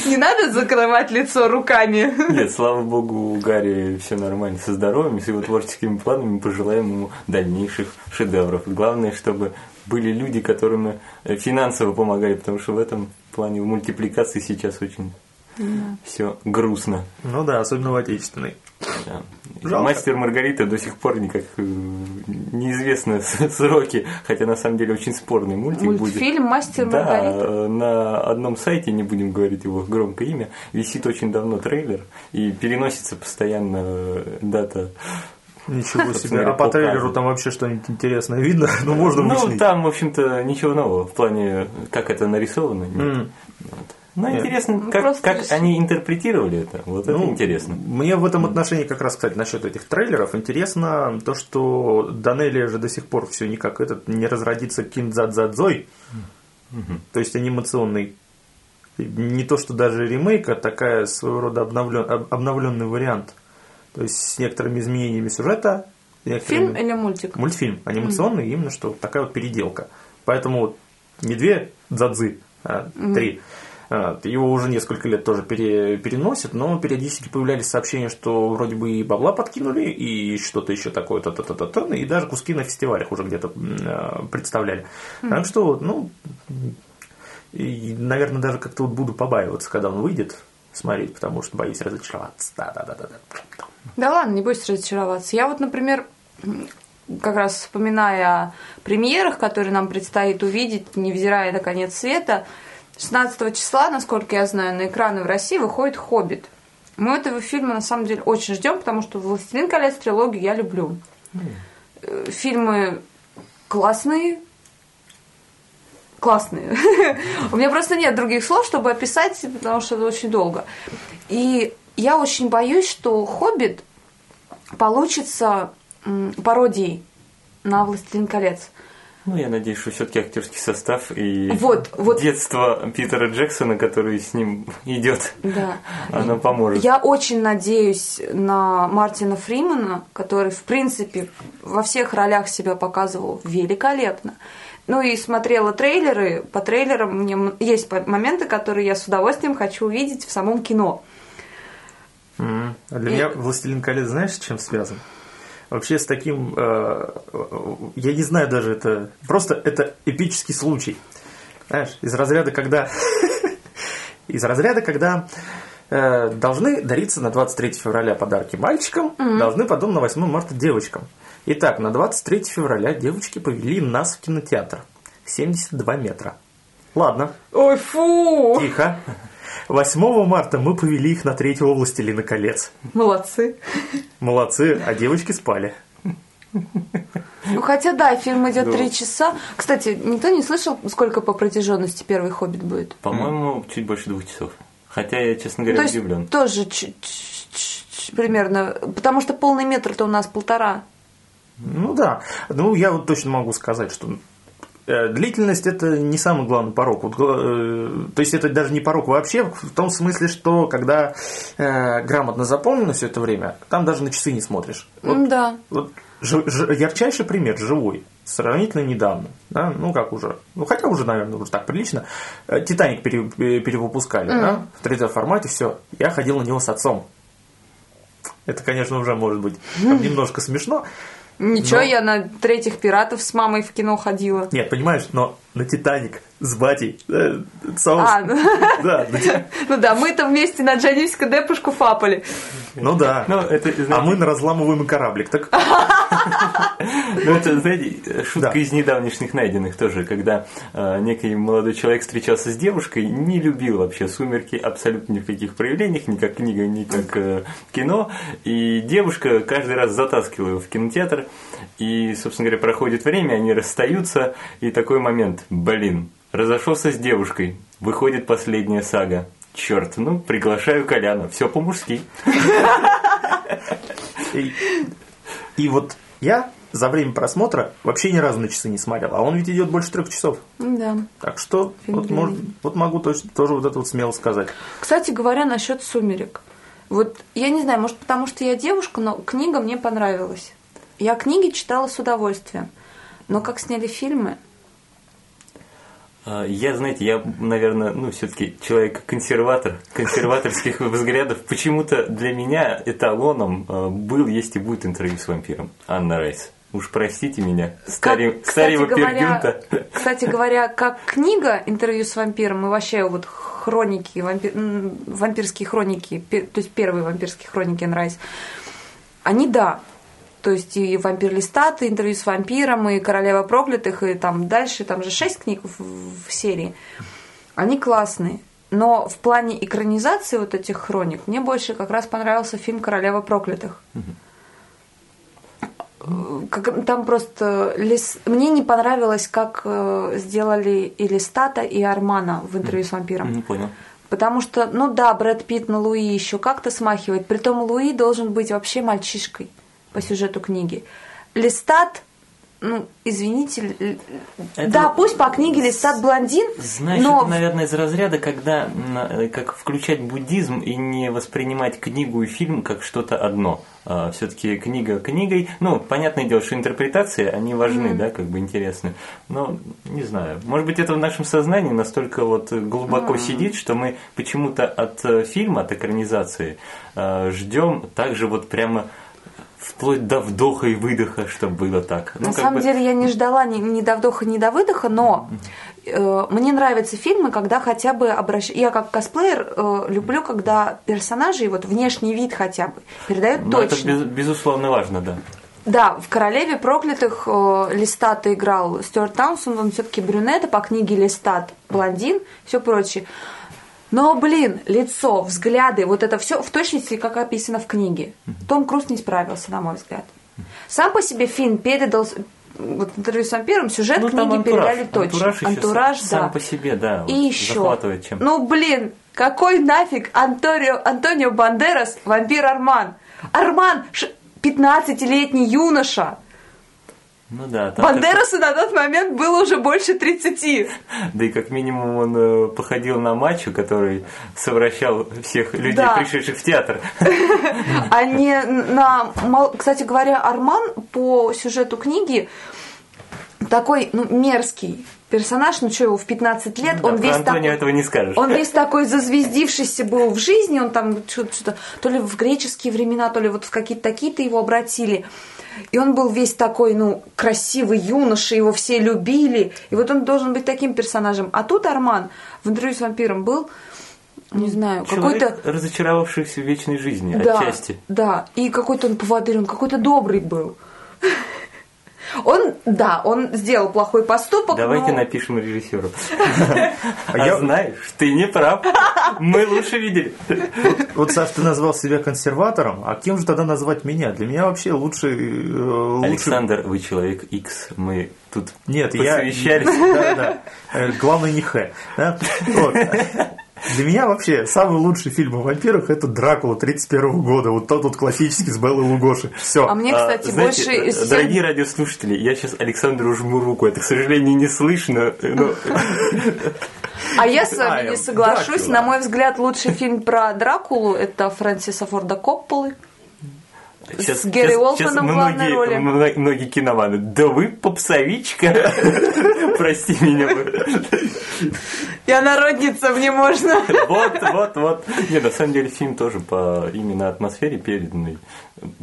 Не надо закрывать лицо руками. Нет, слава богу, у Гарри все нормально со здоровьем, с его творческими планами. Пожелаем ему дальнейших шедевров. Главное, чтобы были люди, которым э, финансово помогали, потому что в этом плане в мультипликации сейчас очень все грустно. Ну да, особенно в отечественной. Да. Жалко. Мастер Маргарита до сих пор никак э, неизвестны сроки, хотя на самом деле очень спорный мультик будет. Мультфильм «Мастер Да, Маргарита». э, на одном сайте, не будем говорить его громкое имя, висит очень давно трейлер и переносится постоянно э, дата. Ничего себе. А по трейлеру там вообще что-нибудь интересное видно? Ну, можно Ну, там, в общем-то, ничего нового в плане, как это нарисовано. нет. Вот. Ну, Нет. интересно, Ну, как, просто как они интерпретировали это. Вот это Ну, интересно. Мне в этом отношении как раз, кстати, насчет этих трейлеров интересно то, что Данелия же до сих пор все никак этот не разродится киндзадзадзой, то есть анимационный. Не то, что даже ремейк, а такая своего рода обновлен, об- обновленный вариант. То есть с некоторыми изменениями сюжета. некоторыми- Фильм или мультик? Мультфильм анимационный, именно что такая вот переделка. Поэтому вот не две дзадзы, а три. А, Его уже несколько лет тоже пере- переносят, но периодически появлялись сообщения, что вроде бы и бабла подкинули, и что-то еще такое, то то то то и даже куски на фестивалях уже где-то а, представляли. Так что, ну, и, наверное, даже как-то вот буду побаиваться, когда он выйдет, смотреть, потому что боюсь разочароваться. Да-да-да-да. Да ладно, не бойся разочароваться. Я вот, например, как раз вспоминая о премьерах, которые нам предстоит увидеть, невзирая на конец света, 16 числа, насколько я знаю, на экраны в России выходит «Хоббит». Мы этого фильма на самом деле очень ждем, потому что «Властелин колец» трилогию я люблю. Э, Фильмы классные, классные. У меня просто нет других слов, чтобы описать, потому что это очень долго. И я очень боюсь, что «Хоббит» получится пародией на «Властелин колец». Ну, я надеюсь, что все-таки актерский состав и Вот, вот. детство Питера Джексона, который с ним идет, Да. оно поможет. Я очень надеюсь на Мартина Фримана, который, в принципе, во всех ролях себя показывал великолепно. Ну и смотрела трейлеры. По трейлерам мне есть моменты, которые я с удовольствием хочу увидеть в самом кино. Мгм. А Для И- меня «Властелин колец» знаешь, с чем связан? Вообще с таким, э, я не знаю даже это, просто это эпический случай. Знаешь, из разряда, когда, из разряда, когда э, должны дариться на 23 февраля подарки мальчикам, должны потом на 8 марта девочкам. Итак, на 23 февраля девочки повели нас в кинотеатр. 72 метра. Ладно, Ой, фу! тихо. 8 марта мы повели их на третьего «Властелина колец». Молодцы. Молодцы, а девочки спали. Ну хотя да, фильм идет три часа. Кстати, никто не слышал, сколько по протяженности первый хоббит будет? По-моему, чуть больше двух часов. Хотя я, честно говоря, То есть удивлен. тоже примерно, потому что полный метр-то у нас полтора. Ну да. Ну, я вот точно могу сказать, что длительность это не самый главный порог. Вот, э, то есть это даже не порог вообще, в том смысле, что когда э, грамотно заполнено все это время, там даже на часы не смотришь. Вот, Да. вот жи- жи- ярчайший пример живой. Сравнительно недавно, да, ну как уже, ну хотя уже, наверное, уже так прилично. Э, Титаник пере- пере- перевыпускали, да, в 3D формате, все. Я ходил на него с отцом. Это, конечно, уже может быть немножко смешно, Ничего, Но- я на третьих пиратов с мамой в кино ходила. Нет, понимаешь, но на Титаник с батей. э, соус. А, ну, Да, на ну да, мы-то вместе на Джанивска депушку фапали. ну да. Ну, это, А мы на разламываемый кораблик. Так Ну, это, знаете, шутка Да. из недавнешних найденных тоже, когда э, некий молодой человек встречался с девушкой, не любил вообще «Сумерки» абсолютно ни в каких проявлениях, ни как книга, ни как э, кино, и девушка каждый раз затаскивала его в кинотеатр, и, собственно говоря, проходит время, они расстаются, и такой момент, блин, разошелся с девушкой, выходит последняя сага. Черт, ну, приглашаю Коляна, все по-мужски. И, и вот я за время просмотра вообще ни разу на часы не смотрел, а он ведь идет больше трех часов. Да. Так что Фильм вот, может- вот могу точно, тоже вот это вот смело сказать. Кстати говоря, насчет сумерек. Вот я не знаю, может потому что я девушка, но книга мне понравилась. Я книги читала с удовольствием. Но как сняли фильмы, Я, знаете, я, наверное, ну, все-таки человек-консерватор, консерваторских взглядов. Почему-то для меня эталоном э, был, есть и будет интервью с вампиром. Анна Райс. Уж простите меня, старе- Как, говоря, пергюнта. кстати говоря, как книга интервью с вампиром и вообще вот хроники, вампи- м, вампирские хроники, то есть первые вампирские хроники Энн Райс, они да. То есть и «Вампир Листат», и «Интервью с вампиром», и «Королева проклятых», и там дальше, там же шесть книг в, в серии. Они классные. Но в плане экранизации вот этих хроник мне больше как раз понравился фильм «Королева проклятых». Как, там просто лис... мне не понравилось, как э, сделали и Листата, и Армана в интервью с вампиром. Не понял. Потому что, ну да, Брэд Питт на Луи еще как-то смахивает. Притом Луи должен быть вообще мальчишкой по сюжету книги. Листат, ну, извините, Это- да, пусть по книге Листат блондин, Знаешь, но это, наверное, из разряда, когда м, как включать буддизм и не воспринимать книгу и фильм как что-то одно. Все-таки книга книгой, ну, понятное дело, что интерпретации, они важны, да, как бы интересны. Но, не знаю, может быть, это в нашем сознании настолько вот глубоко сидит, что мы почему-то от э, фильма, от экранизации э, ждем также вот прямо вплоть до вдоха и выдоха, чтобы было так. Ну, На самом бы- деле я не ждала ни, ни до вдоха, ни до выдоха, но э, мне нравятся фильмы, когда хотя бы обращ... Я как косплеер э, люблю, когда персонажи, вот внешний вид хотя бы, передают Ну, это точно. без- безусловно важно, да. Да, в «Королеве проклятых» э, Листата играл Стюарт Таунсон, он все-таки брюнет, а по книге Листат блондин, все прочее. Но, блин, лицо, взгляды, вот это все в точности, как описано в книге. Том Круз не справился, на мой взгляд. Сам по себе фильм передал, вот интервью с вампиром, сюжет Ну, книги антураж. передали точно. Антураж, еще Антураж, сам, да. сам по себе, да. И вот еще, чем. ну блин, какой нафиг Антонио, Антонио Бандерас, вампир Арман? Арман, ш- 15-летний юноша. Ну да. там Бандерасу на тот момент было уже больше 30. как- да и как минимум он э, походил на мачо, который совращал всех людей, Да. пришедших в театр. А не на... Кстати говоря, Арман по сюжету книги такой, ну, мерзкий персонаж, ну что, его в 15 лет, Да, он весь Антонио такой... этого не скажешь. Он весь такой зазвездившийся был в жизни, он там что-то, что-то то ли в греческие времена, то ли вот в какие-то такие-то его обратили. И он был весь такой, ну, красивый юноша, его все любили. И вот он должен быть таким персонажем. А тут Арман в интервью с вампиром был, не знаю, какой-то... разочаровавшийся в вечной жизни, Да, отчасти. да. И какой-то он поводырь, он какой-то добрый был. Он, да, он сделал плохой поступок, Давайте но... напишем режиссеру. А А я- знаешь, ты не прав. Мы лучше видели. Вот, Саш, ты назвал себя консерватором, а кем же тогда назвать меня? Для меня вообще лучше... э, лучше... Александр, вы человек X. Мы тут Нет, я... да. Э, Главное не Х. Для меня вообще самый лучший фильм о вампирах это Дракула 31 года. Вот тот вот классический с Беллой Лугоши. Все. А мне, А, кстати, знаете, больше... всех- Дорогие радиослушатели, я сейчас Александру жму руку. Это, к сожалению, не слышно. но- А я с вами не соглашусь. Дракула. На мой взгляд, лучший фильм про Дракулу это Фрэнсиса Форда Копполы. Сейчас, Гэри сейчас- в главной многие, роли. мно- многие киноманы. Да вы попсовичка. Прости меня. Я народница, мне можно. Вот, вот, вот. Не, на самом деле фильм тоже по именно атмосфере переданный.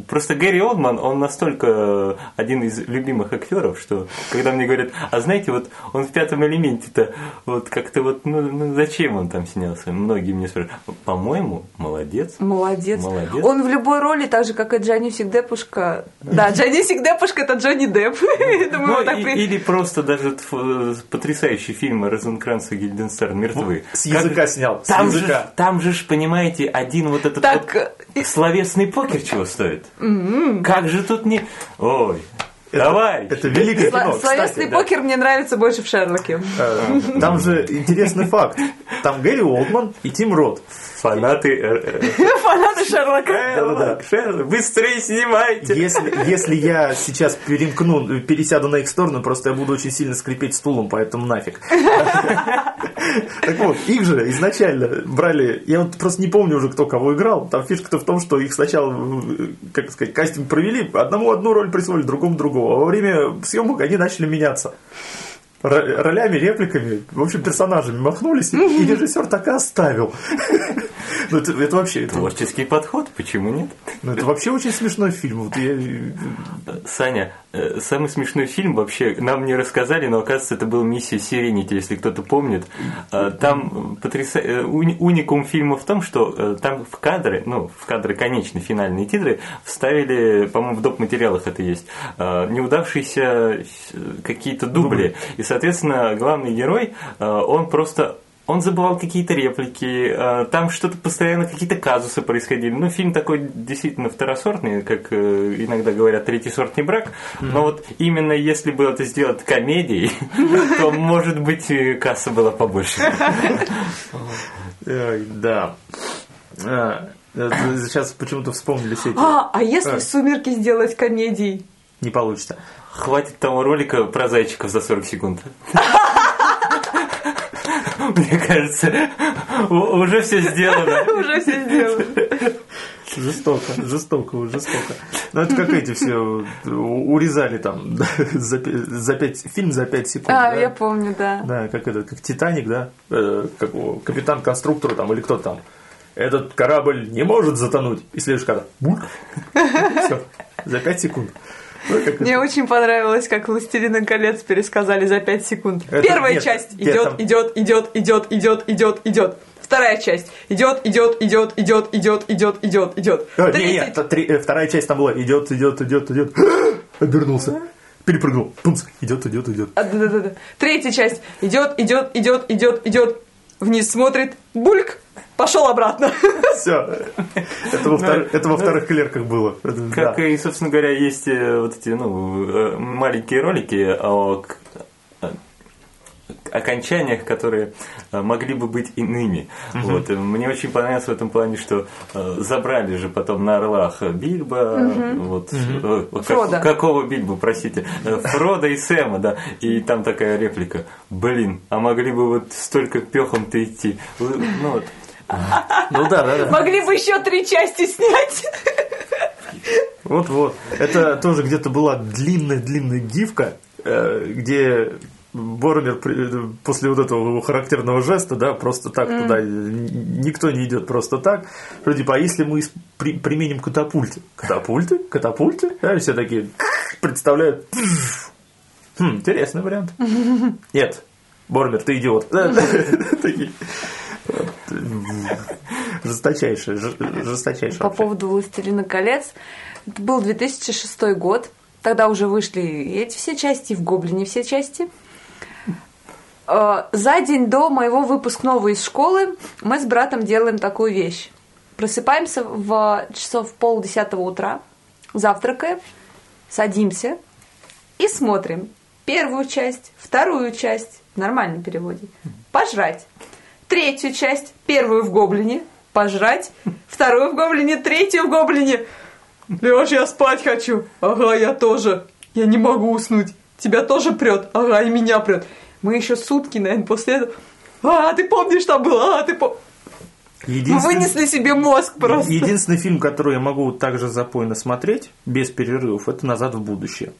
Просто Гэри Олдман, он настолько один из любимых актеров, что когда мне говорят, а знаете, вот он в пятом элементе-то, вот как-то вот, ну, ну зачем он там снялся? Многие мне спрашивают, по-моему, молодец. Молодец. Молодец. Он в любой роли, так же, как и Джонни Сигдепушка. Да, Джонни Сигдепушка это Джонни Депп. Ну, или просто даже т- потрясающий фильм Розенкранц и Гильденстерн «Мертвы». С Как- языка снял. С Там же, языка. там же, ж, понимаете, один вот этот Так, вот словесный покер чего стоит? Как же тут не... Ой, товарищ! Это великое Сло- кино. Словесный Кстати, да. покер мне нравится больше в Шерлоке. Э, Там же интересный факт. Там Гэри Олдман и Тим Рот. Фанаты... э, э, Фанаты Шерлока. Шерлок, Шерлок, быстрее снимайте! Если, если я сейчас перемкну, пересяду на их сторону, просто я буду очень сильно скрипеть стулом, поэтому нафиг. Так вот, их же изначально брали, я вот просто не помню уже, кто кого играл. Там фишка-то в том, что их сначала, как сказать, кастинг провели, одному одну роль присвоили, другому другого. А во время съемок они начали меняться. Ро- ролями, репликами, в общем, персонажами махнулись, и режиссер так и оставил. Ну, это, это вообще, это, Творческий подход, почему нет? ну, это вообще очень смешной фильм. Вот я, Саня, э, самый смешной фильм вообще нам не рассказали, но оказывается это был «Миссия Сиренити», если кто-то помнит. Э, Там потряса... э, уни- уникум фильма в том, что там в кадры, ну, в кадры конечные финальные титры вставили, по-моему, в доп. материалах это есть, неудавшиеся какие-то дубли. И, соответственно, главный герой, он просто он забывал какие-то реплики, э, там что-то постоянно, какие-то казусы происходили. Ну, фильм такой действительно второсортный, как э, иногда говорят, третий сорт не брак. Но вот именно если бы это сделать комедией, то, может быть, и касса была побольше. Ой, да. Сейчас почему-то вспомнили все эти. А, а если сумерки сделать комедией? Не получится. Хватит того ролика про зайчиков за 40 секунд. Мне кажется, уже все сделано. Уже все сделали. Жестоко, жестоко, жестоко. Ну, это как эти все урезали там за, за пять, фильм за 5 секунд. А, да? я помню, да. Да, как это, как Титаник, да? Э, как капитан конструктора там или кто там. Этот корабль не может затонуть. И следующий кадр. Все. За 5 секунд. Ну, Мне очень понравилось, как «Властелина колец» пересказали за 5 секунд. Первая нет, часть нет, идет, идет, идет, идет, идет, идет, идет. Вторая часть идет, идет, идет, идет, идет, идет, идет, идет. А, не, Третья- не, та- три- э, вторая часть там была. Идет, идет, идет, идет. Обернулся. Перепрыгнул. Пумс. Идет, идет, идет. А. Третья часть идет, идет, идет, идет, идет. Вниз смотрит. Бульк. Пошел обратно. Все. Это во, втор- это во вторых клерках было. Как да. и, собственно говоря, есть э, вот эти ну, э, маленькие ролики о к- о окончаниях, которые э, могли бы быть иными. Вот. И Мне очень понравилось в этом плане, что э, забрали же потом на Орлах Бильбо, вот, э, как- какого Бильбо, простите, Фрода и Сэма, да, и там такая реплика, блин, а могли бы вот столько пехом-то идти. Ну, вот, Ну да, да, да. Могли бы еще три части снять. Вот-вот. Это тоже где-то была длинная-длинная гифка, где Боромер при- после вот этого его характерного жеста, да, просто так туда н- никто не идет просто так, что типа, а если мы при- применим катапульты? Катапульты? Катапульты? Да, все такие представляют. Хм, интересный вариант. Нет, Боромер, ты идиот. Такие. Вот. Жесточайшее, ж- жесточайшее. По поводу «Властелина колец». Это был 2006 год. Тогда уже вышли эти все части, в «Гоблине» все части. Э, За день до моего выпускного из школы мы с братом делаем такую вещь. Просыпаемся в часов полдесятого утра, завтракаем, садимся и смотрим первую часть, вторую часть, в нормальном переводе, пожрать. Третью часть, первую в гоблине, пожрать, вторую в гоблине, третью в гоблине. Леш, я спать хочу. Ага, я тоже. Я не могу уснуть. Тебя тоже прет. Ага, и меня прет. Мы еще сутки, наверное, после этого. А, ты помнишь, что было? А, ты пом... Мы Единственный- вынесли себе мозг просто. Единственный фильм, который я могу также запойно смотреть, без перерывов, это «Назад в будущее».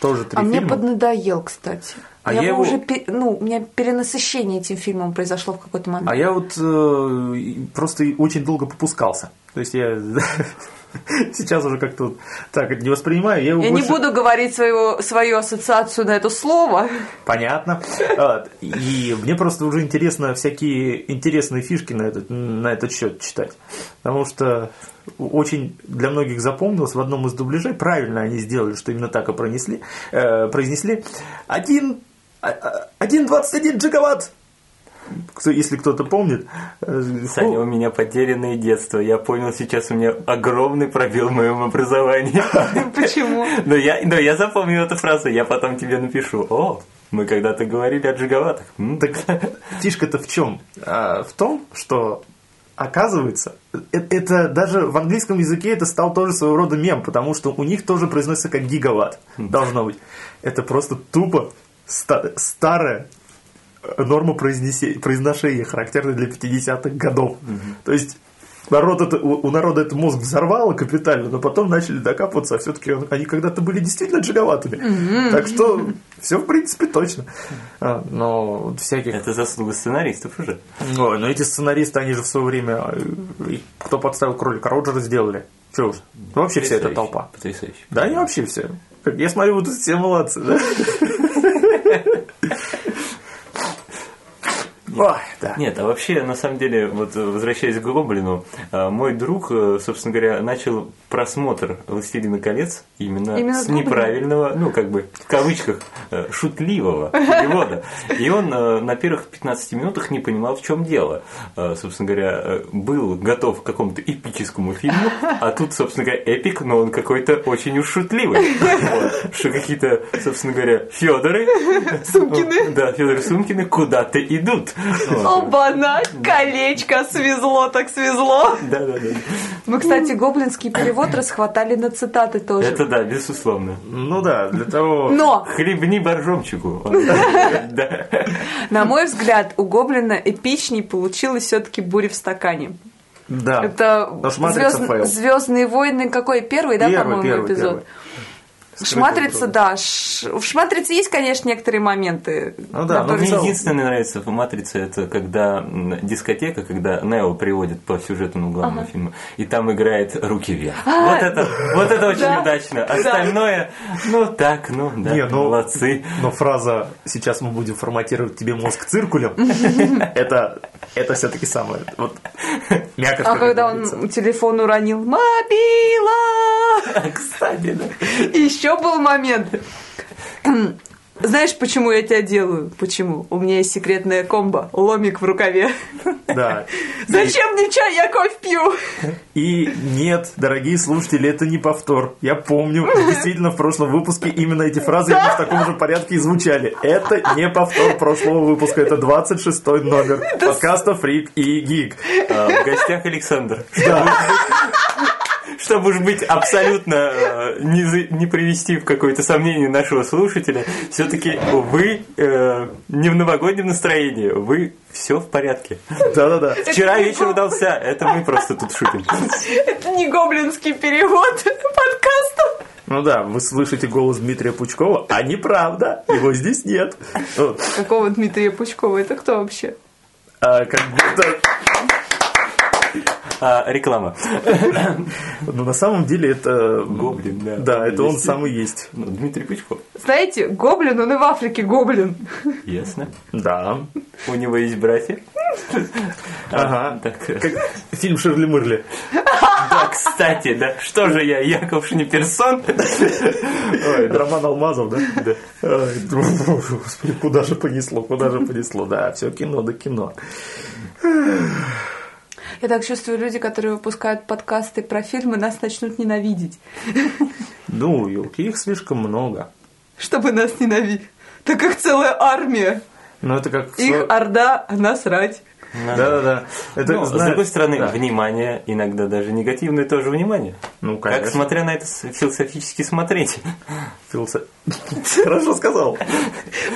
Тоже три А мне фильма. поднадоел, кстати. А я, я его- уже, ну, у меня перенасыщение этим фильмом произошло в какой-то момент. А я вот э, просто очень долго попускался. То есть я сейчас уже как-то так это не воспринимаю. Я, его Я не больше- буду говорить своего, свою ассоциацию на это слово. Понятно. И мне просто уже интересно всякие интересные фишки на этот, на этот счет читать. Потому что очень для многих запомнилось в одном из дубляжей, правильно они сделали, что именно так и пронесли, э, произнесли. Один, а- а- 1,21 гигаватт. Если кто-то помнит. э, Саня, у меня потерянное детство. Я понял, сейчас у меня огромный пробел в моем образовании. Почему? Но я, но я запомнил эту фразу, я потом тебе напишу. О, мы когда-то говорили о джигаватах. М, Так фишка-то в чем? А, в том, что оказывается, э- это даже в английском языке это стал тоже своего рода мем, потому что у них тоже произносится как гигаватт. Должно быть. Это просто тупо ста- старая э, норма произнесе- произношения, характерная для 50-х годов. То есть народ это, у, народа это мозг взорвало капитально, но потом начали докапываться, а все-таки они когда-то были действительно джигаватами. Так что все в принципе точно. А, но всяких Это заслуга сценаристов уже. Ой, но эти сценаристы, они же в свое время, э, кто подставил кролика, Роджера сделали. Че уж, ну, вообще вся эта толпа. Потрясающе. Да, они вообще все. Я смотрю, вот тут все молодцы, да? Ой, да. Нет, а вообще, на самом деле, вот возвращаясь к Гоблину, э, мой друг, э, собственно говоря, начал просмотр «Властелина колец» именно, Именно с неправильного, ну, как бы, в кавычках, э, шутливого перевода. И он э, на первых 15 минутах не понимал, в чем дело. Собственно говоря, был готов к какому-то эпическому фильму, а тут, собственно говоря, эпик, но он какой-то очень уж шутливый. Вот. Что какие-то, собственно говоря, Федоры, Сумкины. да, Федоры Сумкины куда-то идут. Оба-на, колечко, свезло так свезло. Да, да, да. Мы, кстати, гоблинский перевод расхватали на цитаты тоже. Это да, безусловно. Ну да, для того... Но, Хлебни боржомчику. На мой взгляд, у Гоблина эпичней получилось все-таки «Буря в стакане». Да. Это фейл. Звездные войны какой? Первый, да, по-моему, эпизод? первый. Шматрица, да. ш- В Шматрице есть, конечно, некоторые моменты. Ну да, но Мне целом- единственное нравится в «Матрице» это когда дискотека, когда Нео приводит по сюжетному главному фильму, и там играет «Руки вверх». Вот это, вот это очень А, Да. удачно. Остальное, ну так, ну да, Не, ну, молодцы. Но фраза «сейчас мы будем форматировать тебе мозг циркулем» это, это все-таки самое. Вот, мякоть, А когда говорится. он телефон уронил, мобила! Кстати, да. И еще был момент. Знаешь, почему я тебя делаю? Почему? У меня есть секретная комбо. Ломик в рукаве. Да. Зачем мне чай? Я кофе пью. И нет, дорогие слушатели, это не повтор. Я помню, действительно, в прошлом выпуске именно эти фразы в таком же порядке и звучали. Это не повтор прошлого выпуска, это 26 номер подкаста «Фрик и Гик». А, В гостях Александр. Чтобы, чтобы уж быть абсолютно э, не, не привести в какое-то сомнение нашего слушателя, все-таки вы э, не в новогоднем настроении, вы все в порядке. Да-да-да. Вчера вечер удался, это мы просто тут шутим. Это не гоблинский перевод подкаста. Ну да, вы слышите голос Дмитрия Пучкова, а неправда, его здесь нет. Какого Дмитрия Пучкова? Это кто вообще? А, как будто... А, реклама. Ну, на самом деле это... Гоблин, да. Да, это он самый есть. Ну, Дмитрий Пучков. Знаете, гоблин, он и в Африке гоблин. Ясно. Да. У него есть братья. Ага. Так, э, Как фильм Ширли Мырли. да, кстати, да. Что же я, Яков Шниперсон? Ой, Роман Алмазов, да? Да. Господи, куда же понесло, куда же понесло. Да, все кино да кино. Я так чувствую, люди, которые выпускают подкасты про фильмы, нас начнут ненавидеть. Ну, елки, их слишком много. Чтобы нас ненавидеть. Так их целая армия. Ну, это как... Их орда, а насрать. Да-да-да. Это, Ну, с знаешь- другой стороны, да. внимание, иногда даже негативное тоже внимание. Ну, Как конечно. смотря на это философически смотреть. Философ- Хорошо сказал.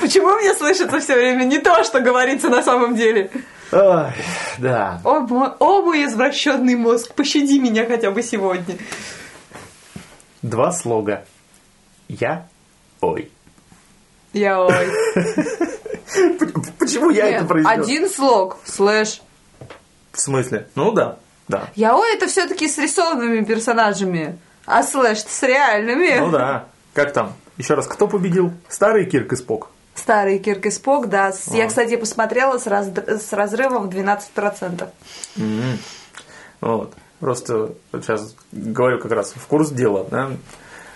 Почему мне слышится все время не то, что говорится на самом деле? Ой, да. О, мой, о, мой извращенный мозг, пощади меня хотя бы сегодня. Два слога. Я, ой. Яой. Почему я это произнес? один слог, слэш. В смысле? Ну да, да. Яой это все-таки с рисованными персонажами, а слэш с реальными. Ну да. Как там? Еще раз, кто победил? Старый Кирк и Спок. Старый Кирк и Спок, да. С- А. Я, кстати, посмотрела с, разрывом в 12%. Вот. Просто сейчас говорю как раз в курс дела, да,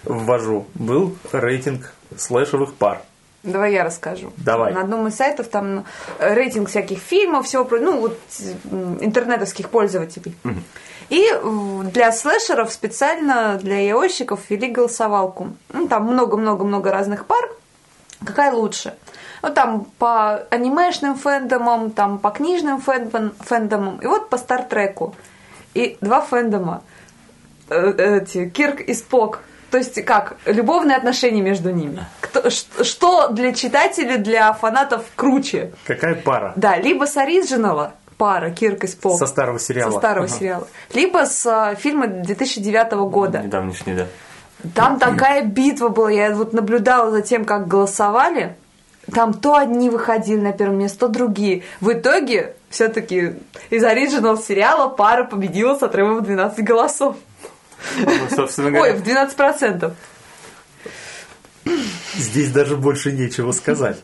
ввожу. Был рейтинг слэшевых пар. Давай я расскажу. Давай. На одном из сайтов там ну, рейтинг всяких фильмов, всего про- ну вот интернетовских пользователей. И м, для слэшеров специально для яойщиков ввели голосовалку. Ну, там много-много-много разных пар. Какая лучше? Ну, там по анимешным фэндомам, там по книжным фэндом- фэндомам, и вот по Стартреку. И два фэндома. Э, Эти, Кирк и Спок. То есть как? Любовные отношения между ними. Кто, что для читателей, для фанатов круче? Какая пара? Да, либо с оригинала пара Кирк и Спок. Со старого сериала. Со старого Ага. сериала. Либо с а, фильма 2009 года. Недавнешний, да. Там такая битва была, я вот наблюдала за тем, как голосовали. Там то одни выходили на первое место, то другие. В итоге, все-таки из оригинал сериала пара победила с отрывом в 12 голосов. Ну, собственно Ой, говоря, в 12%. Здесь даже больше нечего сказать.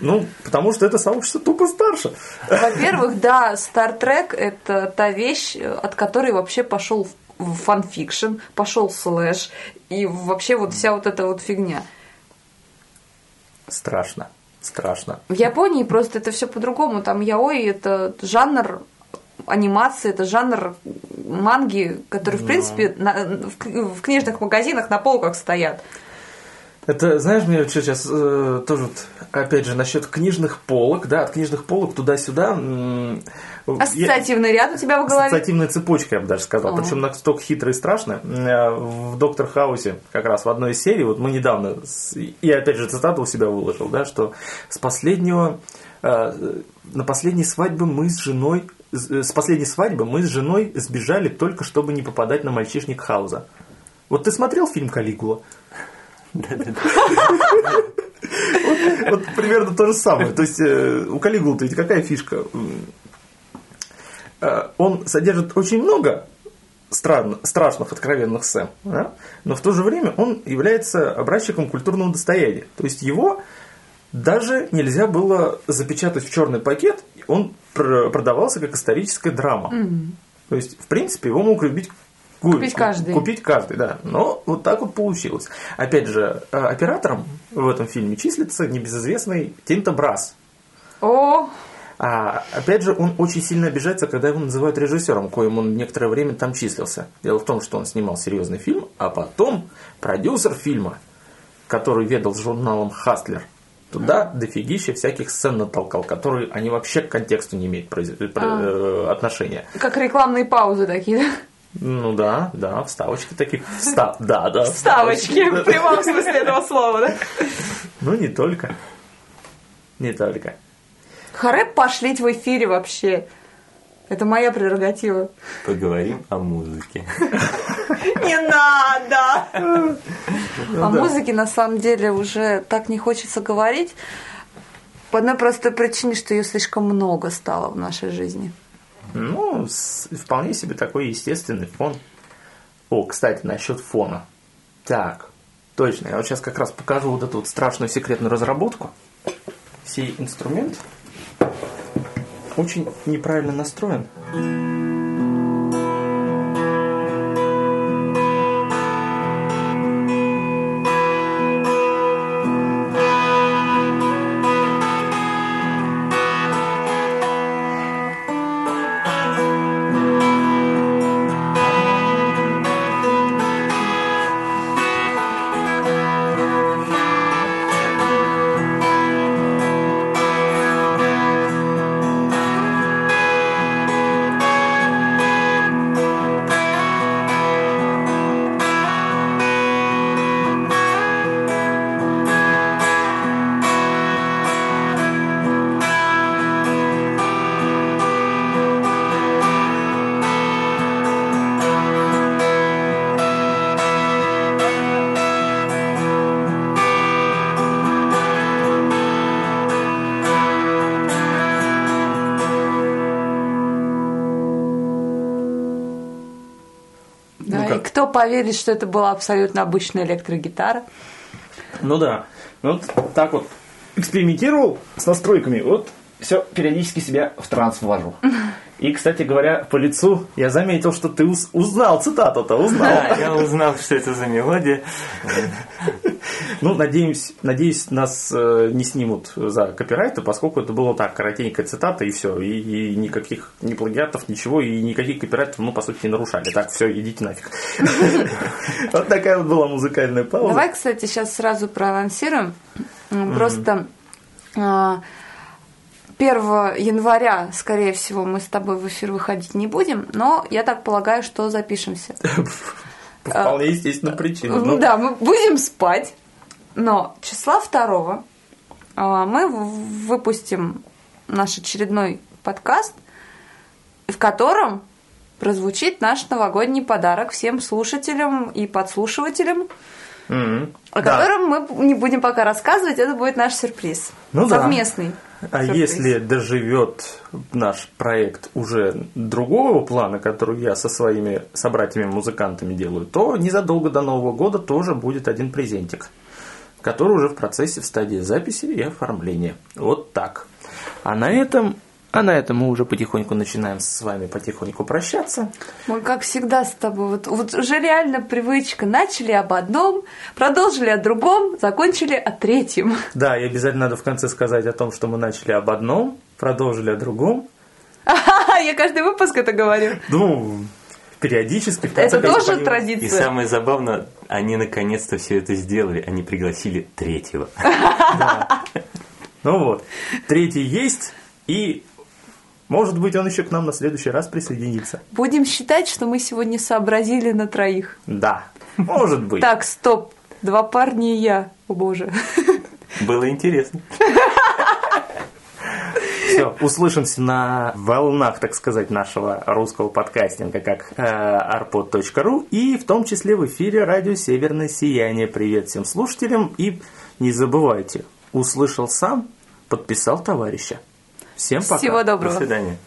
Ну, потому что это сообщество тупо старше. Во-первых, да, Star Trek это та вещь, от которой вообще пошел фанфикшн, пошел слэш, и вообще вот вся вот эта вот фигня. Страшно. Страшно. В Японии просто это все по-другому. Там яой это жанр анимации, это жанр манги, который, в принципе, на- в, в книжных магазинах на полках стоят. Это, знаешь, мне что сейчас э, тоже, вот, опять же, насчет книжных полок, да, от книжных полок туда-сюда. я- Ассоциативный ряд у тебя в голове. Ассоциативная цепочка, я бы даже сказал. Ага. Причем настолько хитро и страшно. Э, В Доктор Хаусе, как раз в одной из серий, вот мы недавно, я опять же цитату у себя выложил, да, что с последнего, э, на последней свадьбе мы с женой, с э, с последней свадьбы мы с женой сбежали только, чтобы не попадать на мальчишник Хауза. Вот ты смотрел фильм «Калигула»? Вот, примерно то же самое. То есть э, у Калигулы ведь какая фишка? Э, Он содержит очень много стран- страшных откровенных сцен, да? но в то же время он является образчиком культурного достояния. То есть его даже нельзя было запечатать в черный пакет, он пр- продавался как историческая драма. То есть, в принципе, его мог любить ку- Купить каждый. Купить каждый, да. Но вот так вот получилось. Опять же, э, оператором в этом фильме числится небезызвестный Тинто Брас. О, А, опять же, он очень сильно обижается, когда его называют режиссером, коим он некоторое время там числился. Дело в том, что он снимал серьезный фильм, а потом продюсер фильма, который ведал с журналом «Хастлер», туда дофигища всяких сцен натолкал, которые они вообще к контексту не имеют произ- э, про- э, отношения. как рекламные паузы такие. да? Ну да, да, вставочки таких. Вста- да, да. Вставочки, в прямом смысле этого слова, да? Ну не только. Не только. Харе пошлить в эфире вообще. Это моя прерогатива. поговорим о музыке. Не надо! О да. музыке на самом деле уже так не хочется говорить. По одной простой причине, что ее слишком много стало в нашей жизни. Ну, вполне себе такой естественный фон. О, кстати, насчет фона. Так, точно, я вот сейчас как раз покажу вот эту вот страшную секретную разработку. Сей инструмент очень неправильно настроен. Поверит, что это была абсолютно обычная электрогитара? Ну да. Ну Вот так вот экспериментировал с настройками. Вот все периодически себя в транс ввожу. И, кстати говоря, по лицу я заметил, что ты уз- узнал цитату-то, узнал. Да, я узнал, что это за мелодия. Ну, надеюсь, надеюсь, нас э, не снимут за копирайты, поскольку это было так, коротенькая цитата и все, и, и никаких ни плагиатов, ничего, и никаких копирайтов, ну, по сути, не нарушали. Так, все, идите нафиг. Вот такая вот была музыкальная пауза. Давай, кстати, сейчас сразу проанонсируем. Просто а, 1 января, скорее всего, мы с тобой в эфир выходить не будем, но я так полагаю, что запишемся. По вполне естественным причинам. Ну Ну, да, мы будем спать, но числа 2 мы в- выпустим наш очередной подкаст, в котором прозвучит наш новогодний подарок всем слушателям и подслушивателям, мгм. о Да. котором мы не будем пока рассказывать, это будет наш сюрприз. Ну да. Совместный. А сюрприз. если доживет наш проект уже другого плана, который я со своими собратьями-музыкантами делаю, то незадолго до Нового года тоже будет один презентик, который уже в процессе, в стадии записи и оформления. Вот так. А на этом, а на этом мы уже потихоньку начинаем с вами потихоньку прощаться. Мы, как всегда, с тобой. Вот, вот уже реально привычка. Начали об одном, продолжили о другом, закончили о третьем. Да, и обязательно надо в конце сказать о том, что мы начали об одном, продолжили о другом. Я каждый выпуск это говорю. Ну, периодически. в конце Это тоже они- И традиция. самое забавное, они наконец-то все это сделали. Они пригласили третьего. Ну вот, третий есть, и может быть он еще к нам на следующий раз присоединится. Будем считать, что мы сегодня сообразили на троих. Да, может быть. Так, стоп. Два парня и я. О боже. Было интересно. Все, услышимся на волнах, так сказать, нашего русского подкастинга, как э, arpod.ru, и в том числе в эфире радио «Северное сияние». Привет всем слушателям, и не забывайте, услышал сам, подписал товарища. Всем пока. Всего До доброго. свидания.